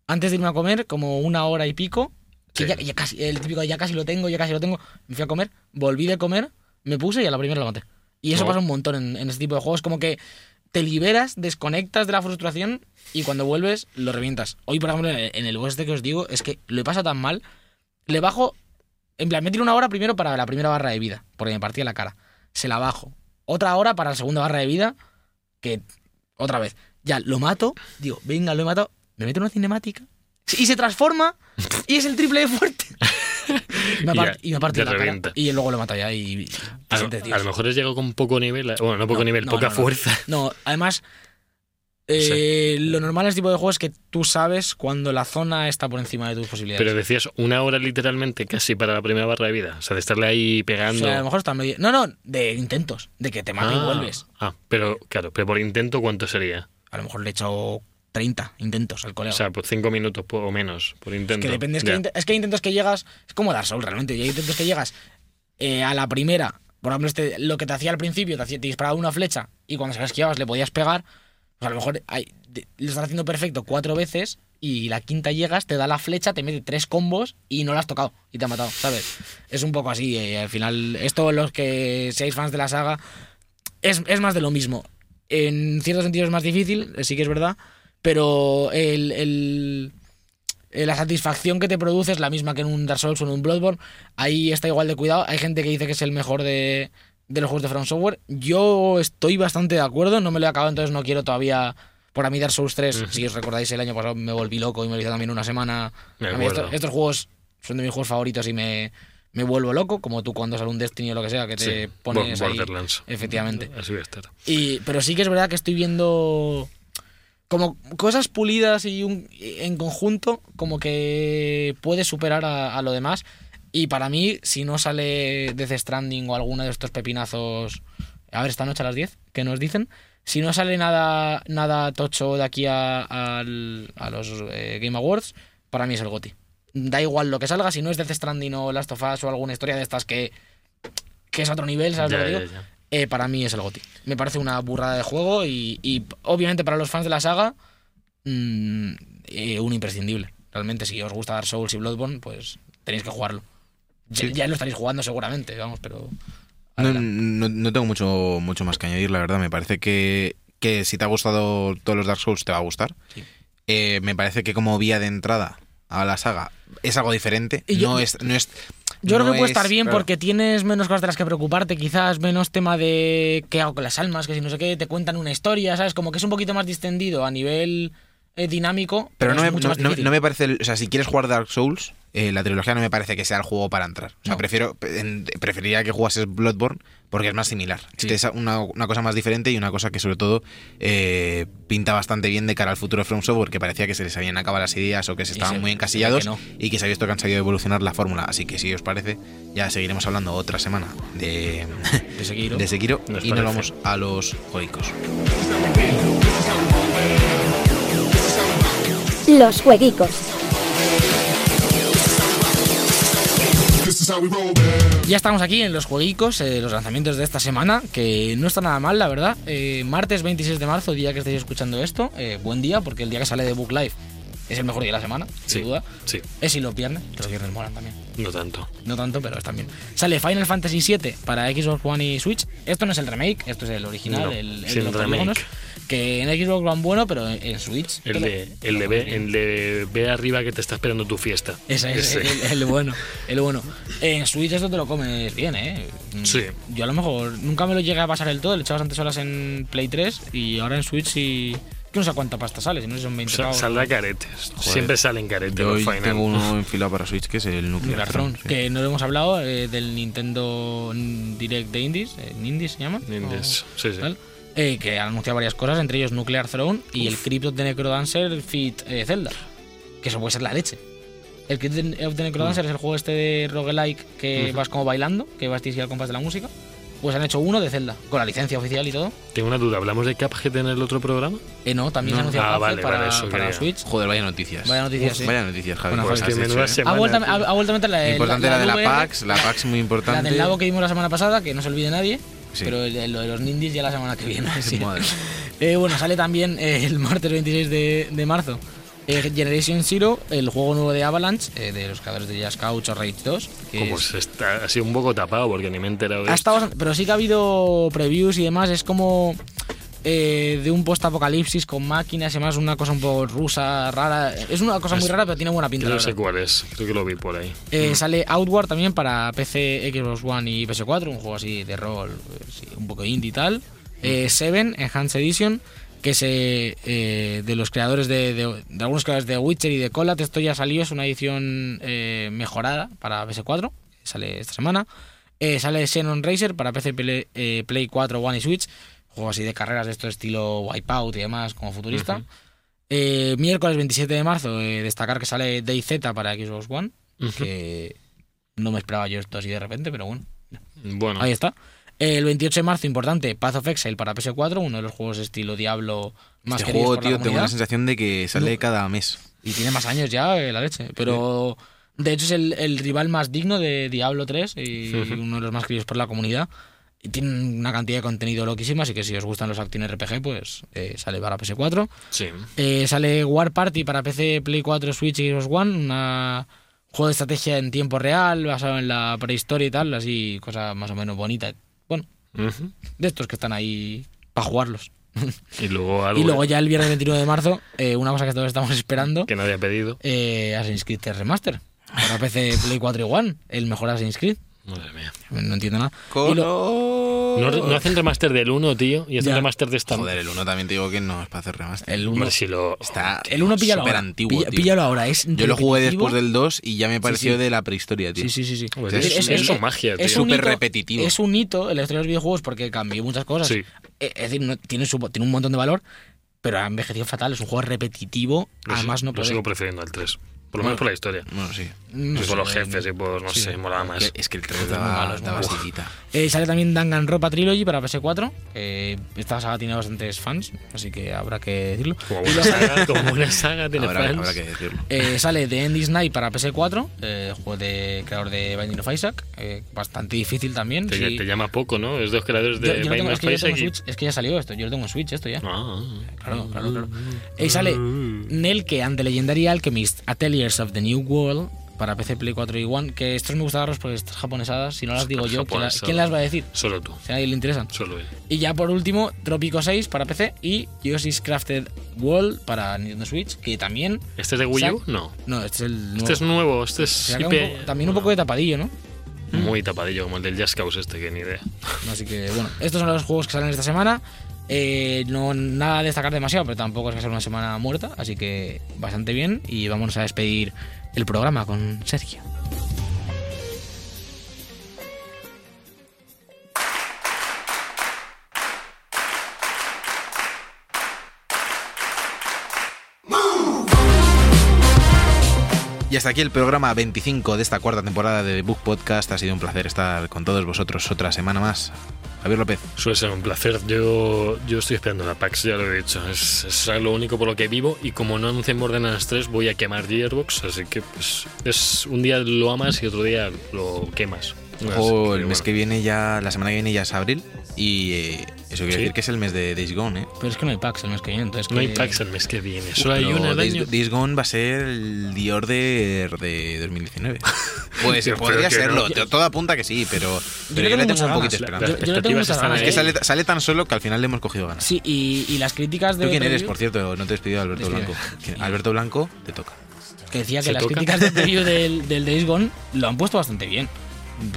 antes de irme a comer, como una hora y pico, que Sí. ya, ya casi, el típico ya casi lo tengo, ya casi lo tengo, me fui a comer, volví de comer, me puse y a la primera lo maté. Y eso Oh. pasa un montón en, en este tipo de juegos, como que te liberas, desconectas de la frustración y cuando vuelves lo revientas. Hoy, por ejemplo, en el boss este que os digo, es que lo he pasado tan mal, le bajo, en plan, me tiro una hora primero para la primera barra de vida, porque me partía la cara. Se la bajo. Otra hora para la segunda barra de vida, que otra vez. Ya, lo mato, digo, venga, lo he matado, me meto una cinemática y se transforma y es el triple de fuerte. Me Y apart- y me parte la cara. Y luego lo mato ya y... y A, lo- sientes, tío, a lo mejor has llegado con poco nivel. Bueno, no poco No, nivel, no, poca no, no. fuerza. No, además, eh, lo normal en este tipo de juegos es que tú sabes cuando la zona está por encima de tus posibilidades. Pero decías una hora literalmente casi para la primera barra de vida. O sea, de estarle ahí o pegando. sea, a lo mejor está medio... No, no, de intentos, de que te mata y Ah, vuelves. Ah, pero claro, pero por intento, ¿cuánto sería? A lo mejor le he echado 30 intentos al colega. O sea, por cinco minutos po- o menos por es intento. que depende, es que, es que hay intentos que llegas... Es como Dark Souls realmente. Y hay intentos que llegas eh, a la primera... Por ejemplo, este, lo que te hacía al principio, te, hacía, te disparaba una flecha y cuando se la esquivabas le podías pegar. Pues a lo mejor hay- te- lo estás haciendo perfecto cuatro veces y la quinta llegas, te da la flecha, te mete tres combos y no la has tocado y te ha matado, ¿sabes? Es un poco así. eh, al final, esto los que seáis fans de la saga es, es más de lo mismo. En cierto sentido es más difícil, eh, sí que es verdad, pero el, el- eh, la satisfacción que te produce es la misma que en un Dark Souls o en un Bloodborne. Ahí está igual de cuidado. Hay gente que dice que es el mejor de, de los juegos de From Software. Yo estoy bastante de acuerdo, no me lo he acabado, entonces no quiero todavía. Por a mí Dark Souls 3, Ujú. si os recordáis el año pasado me volví loco y me lo hice también una semana. Me A mí estos, estos juegos son de mis juegos favoritos y me, me vuelvo loco, como tú cuando sale un Destiny o lo que sea, que te Sí, pones Bo- ahí. Borderlands. Efectivamente. Así va a estar. Y, pero sí que es verdad que estoy viendo como cosas pulidas y un- en conjunto como que puede superar a, a lo demás. Y para mí, si no sale Death Stranding o alguno de estos pepinazos, a ver, esta noche a las 10, que nos dicen, si no sale nada, nada tocho de aquí a, a los eh, Game Awards, para mí es el GOTI. Da igual lo que salga, si no es Death Stranding o Last of Us o alguna historia de estas que, que es otro nivel, ¿sabes lo que ya, digo? ya. Eh, para mí es el GOTI. Me parece una burrada de juego y, y, obviamente para los fans de la saga, mm, eh, un imprescindible. Realmente, si os gusta Dark Souls y Bloodborne, pues tenéis que jugarlo. Ya, Sí. ya lo estaréis jugando seguramente, vamos, pero... No, no- no tengo mucho, mucho más que añadir, la verdad. Me parece que, que si te ha gustado todos los Dark Souls, te va a gustar. Sí. Eh, me parece que como vía de entrada a la saga es algo diferente. Yo- no es, no es, Yo creo no que puede es- estar bien claro. porque tienes menos cosas de las que preocuparte, quizás menos tema de qué hago con las almas, que si no sé qué, te cuentan una historia, ¿sabes? Como que es un poquito más distendido a nivel eh, dinámico, Pero no me, mucho no, más me parece, el- o sea, si quieres jugar Dark Souls, eh, la trilogía no me parece que sea el juego para entrar. O sea, No. prefiero, en- preferiría que jugases Bloodborne porque es más similar. Sí. Es una, una cosa más diferente y una cosa que sobre todo eh, pinta bastante bien de cara al futuro de From Software, que parecía que se les habían acabado las ideas o que se estaban se- muy encasillados que no. y que se ha visto que han sabido evolucionar la fórmula. Así que si os parece, ya seguiremos hablando otra semana de, De Sekiro. de Sekiro Nos y nos vamos a los juegos. Los jueguicos. Ya estamos aquí en los jueguicos, eh, los lanzamientos de esta semana, que no está nada mal, la verdad. Eh, martes 26 de marzo, día que estéis escuchando esto. eh, buen día, porque el día que sale de Book Live es el mejor día de la semana, Sí, sin duda. sí, Es si los viernes, que los viernes molan también. no tanto. No tanto, pero están bien. Sale Final Fantasy VII para Xbox One y Switch. Esto no es el remake, esto es el original, No, el, el los remake. polígonos, Que en Xbox One bueno, pero en, en Switch. El de, el, de ve, el de ve arriba que te está esperando tu fiesta. Ese es Ese. el, el bueno, el bueno. En Switch esto te lo comes bien, ¿eh? Mm, Sí. Yo a lo mejor nunca me lo llegué a pasar el todo, le echaba bastantes horas en Play 3 y ahora en Switch sí... Que no sé cuánta pasta sale, si no sé si son 20 Sa- pavos. saldrá caretes. Siempre salen caretes Yo hoy Final. tengo uno enfilado para Switch que es el Nuclear, Nuclear Throne, Throne, sí. que no lo hemos hablado eh, del Nintendo Direct de Indies, eh, Indies se llama. Indies, o- sí, sí. tal, eh, que han anunciado varias cosas, entre ellos Nuclear Throne y el Crypt of the Necrodancer Fit eh, Zelda. Que eso puede ser la leche. El Crypt of the Necrodancer Mm. es el juego este de roguelike que vas como bailando, que vas a ir al compás de la música. Pues han hecho uno de Zelda, con la licencia oficial y todo. Tengo una duda, ¿hablamos de Cuphead en el otro programa? Eh, no, también No. se ha anunciado Ah, Cuphead vale, para, vale, eso para quería. Switch. Joder, vaya noticias. Vaya noticias, sí. Vaya noticias, Javi. Bueno, Pues que hecho, ¿eh? semana. Ha vuelto, tío. ha, ha vuelto a meter la, Importante la de la VR, PAX, la PAX muy La importante. del lago que vimos la semana pasada, que no se olvide nadie. Sí. Pero lo de los ninjas ya la semana que viene. sí. Madre. Eh, bueno, sale también eh, el martes 26 de, de marzo eh, Generation Zero, el juego nuevo de Avalanche, eh, de los creadores de Just Couch o Rage 2. que Como es- está, ha sido un poco tapado porque ni me he enterado de ha esto. estado pero sí que ha habido previews y demás. Es como eh, de un post-apocalipsis con máquinas y demás, una cosa un poco rusa, rara. Es una cosa muy rara, pero tiene buena pinta. No sé cuál es, creo que lo vi por ahí. Eh, Sale Outward también para PC, Xbox One y PS4, un juego así de rol, sí, un poco indie y tal. Eh, Seven, Enhanced Edition, que es eh, de los creadores de, de- de algunos creadores de Witcher y de Colat. Esto ya salió, es una edición eh, mejorada para PS4, sale esta semana. Sale Xenon Racer para PC, Play, Play 4, One y Switch. Juego así de carreras de esto estilo Wipeout y demás, como futurista. Ujú. Eh, miércoles 27 de marzo, eh, destacar que sale DayZ para Xbox One Ujú. que no me esperaba yo esto así de repente, pero bueno, Bueno, ahí está. El 28 de marzo, importante, Path of Exile para PS4, uno de los juegos estilo Diablo más Este queridos juego, por la tío, tengo comunidad. la sensación de que sale No. cada mes. Y tiene más años ya, eh, la leche. Pero de hecho es el, el rival más digno de Diablo 3 y uno de los más queridos por la comunidad. Y tiene una cantidad de contenido loquísima, así que si os gustan los Acting RPG, pues eh, sale para PS4. sí. Eh, sale War Party para PC, Play 4, Switch y Xbox One. Una juego de estrategia en tiempo real, basado en la prehistoria y tal, así, cosa más o menos bonita. Bueno, de estos que están ahí para jugarlos. Y luego algo Y luego ya el viernes 29 de marzo, eh, una cosa que todos estamos esperando, que nadie ha pedido. eh, Assassin's Creed 3 Remaster. Para PC, Play 4 y One, el mejor Assassin's Creed. Madre mía. No entiendo nada. Lo- No, no hacen remaster del 1, tío, y hacen Ya. remaster de esta. Joder, el 1 también te digo que no es para hacer remaster. El 1. Hombre, si lo. Está El 1 píllalo súper ahora. antiguo, Pilla- píllalo ahora. Es Yo lo jugué después del 2 y ya me pareció sí. de la prehistoria, tío. Sí, sí, sí. sí. Pues Es- es, es- es su magia, tío. Es Súper repetitivo. Es un hito en la historia de los videojuegos porque cambió muchas cosas. Sí. Eh, Es decir, no- tiene, su, tiene un montón de valor, pero ha envejecido fatal. Es un juego repetitivo. Además, no Lo puede. sigo prefiriendo al 3. Por lo menos por la historia. Bueno, sí. No por los jefes y por, no sí. sé, molaba más. Que- Es que el 3 muy daba, malo, es muy malo. sillita. Eh, sale también Danganronpa Trilogy para PS4. que esta saga tiene bastantes fans, así que habrá que decirlo. Como buena saga, como buena saga tiene Habrá, fans. habrá que decirlo. eh, sale The End is Night para PS4, eh, juego de creador de Binding of Isaac, eh, bastante difícil también. Te, sí. te llama poco, ¿no? Es de los creadores Yo- de yo tengo- Binding es, of que yo tengo Isaac y- es que ya salió esto, yo lo tengo en Switch esto ya. Ah. Claro, claro, claro. Y sale Nelke and the Legendary Alchemist Ateliers of the New World para PC, Play 4 y One. Que estos me gusta darlos porque estas japonesadas, si no las digo yo, ¿quién, la- Japonesadas. quién las va a decir? Solo tú. Si a nadie le interesan. Solo él. Y ya por último, Tropico 6 para PC y Yoshi's Crafted World para Nintendo Switch, que también. ¿Este es de Wii U? No. No, este es el nuevo. Este es nuevo, este es un poco- también un poco de tapadillo, ¿no? Muy tapadillo, como el del Just Cause este, que ni idea. Así que bueno, estos son los juegos que salen esta semana. Eh, no nada de destacar demasiado, pero tampoco es que sea una semana muerta, así que bastante bien. Y vamos a despedir el programa con Sergio. Y hasta aquí el programa 25 de esta cuarta temporada de Book Podcast. Ha sido un placer estar con todos vosotros otra semana más. Javier López. Suele ser un placer. Yo, yo estoy esperando la PAX, ya lo he dicho. Es, es lo único por lo que vivo. Y como no anuncien Borderlands 3, voy a quemar Gearbox. Así que, pues, es un día lo amas y otro día lo quemas. Así Ojo, el mes bueno. que viene ya, la semana que viene ya es abril. Y eh, eso quiere Sí. decir que es el mes de Days Gone, ¿eh? Pero es que no hay packs el mes que viene, entonces. No hay que- PAX el mes que viene. Solo hay una al Days, año. Days Gone va a ser el Dior de, de 2019. Pues Pero podría serlo. no. Todo apunta que sí, pero, pero le yo le tengo un poquito de esperanza. Yo- yo le tengo ganas. Es que sale, sale tan solo que al final le hemos cogido ganas. Sí, y, y las críticas de. ¿Tú quién eres, por cierto? No te he despedido, Alberto Despide. Blanco. Alberto Blanco, te toca. Que decía que ¿Se las toca? críticas de preview del, del Days Gone lo han puesto bastante bien.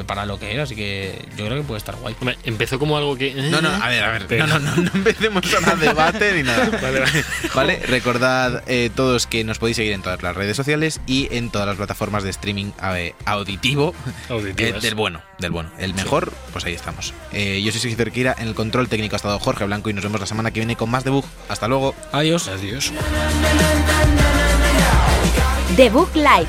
Para lo que era, así que yo creo que puede estar guay. Hombre, Empezó como algo que. eh, No, no, a ver, a ver. Pero- No, no, no, no empecemos a debate ni nada. Vale, vale. Vale, recordad eh, todos que nos podéis seguir en todas las redes sociales y en todas las plataformas de streaming eh, auditivo eh, del bueno, del bueno. El mejor, pues ahí estamos. Eh, yo soy Sergio Cerqueira, en el control técnico ha estado Jorge Blanco y nos vemos la semana que viene con más debug. Hasta luego. Adiós. Adiós. The Book Live,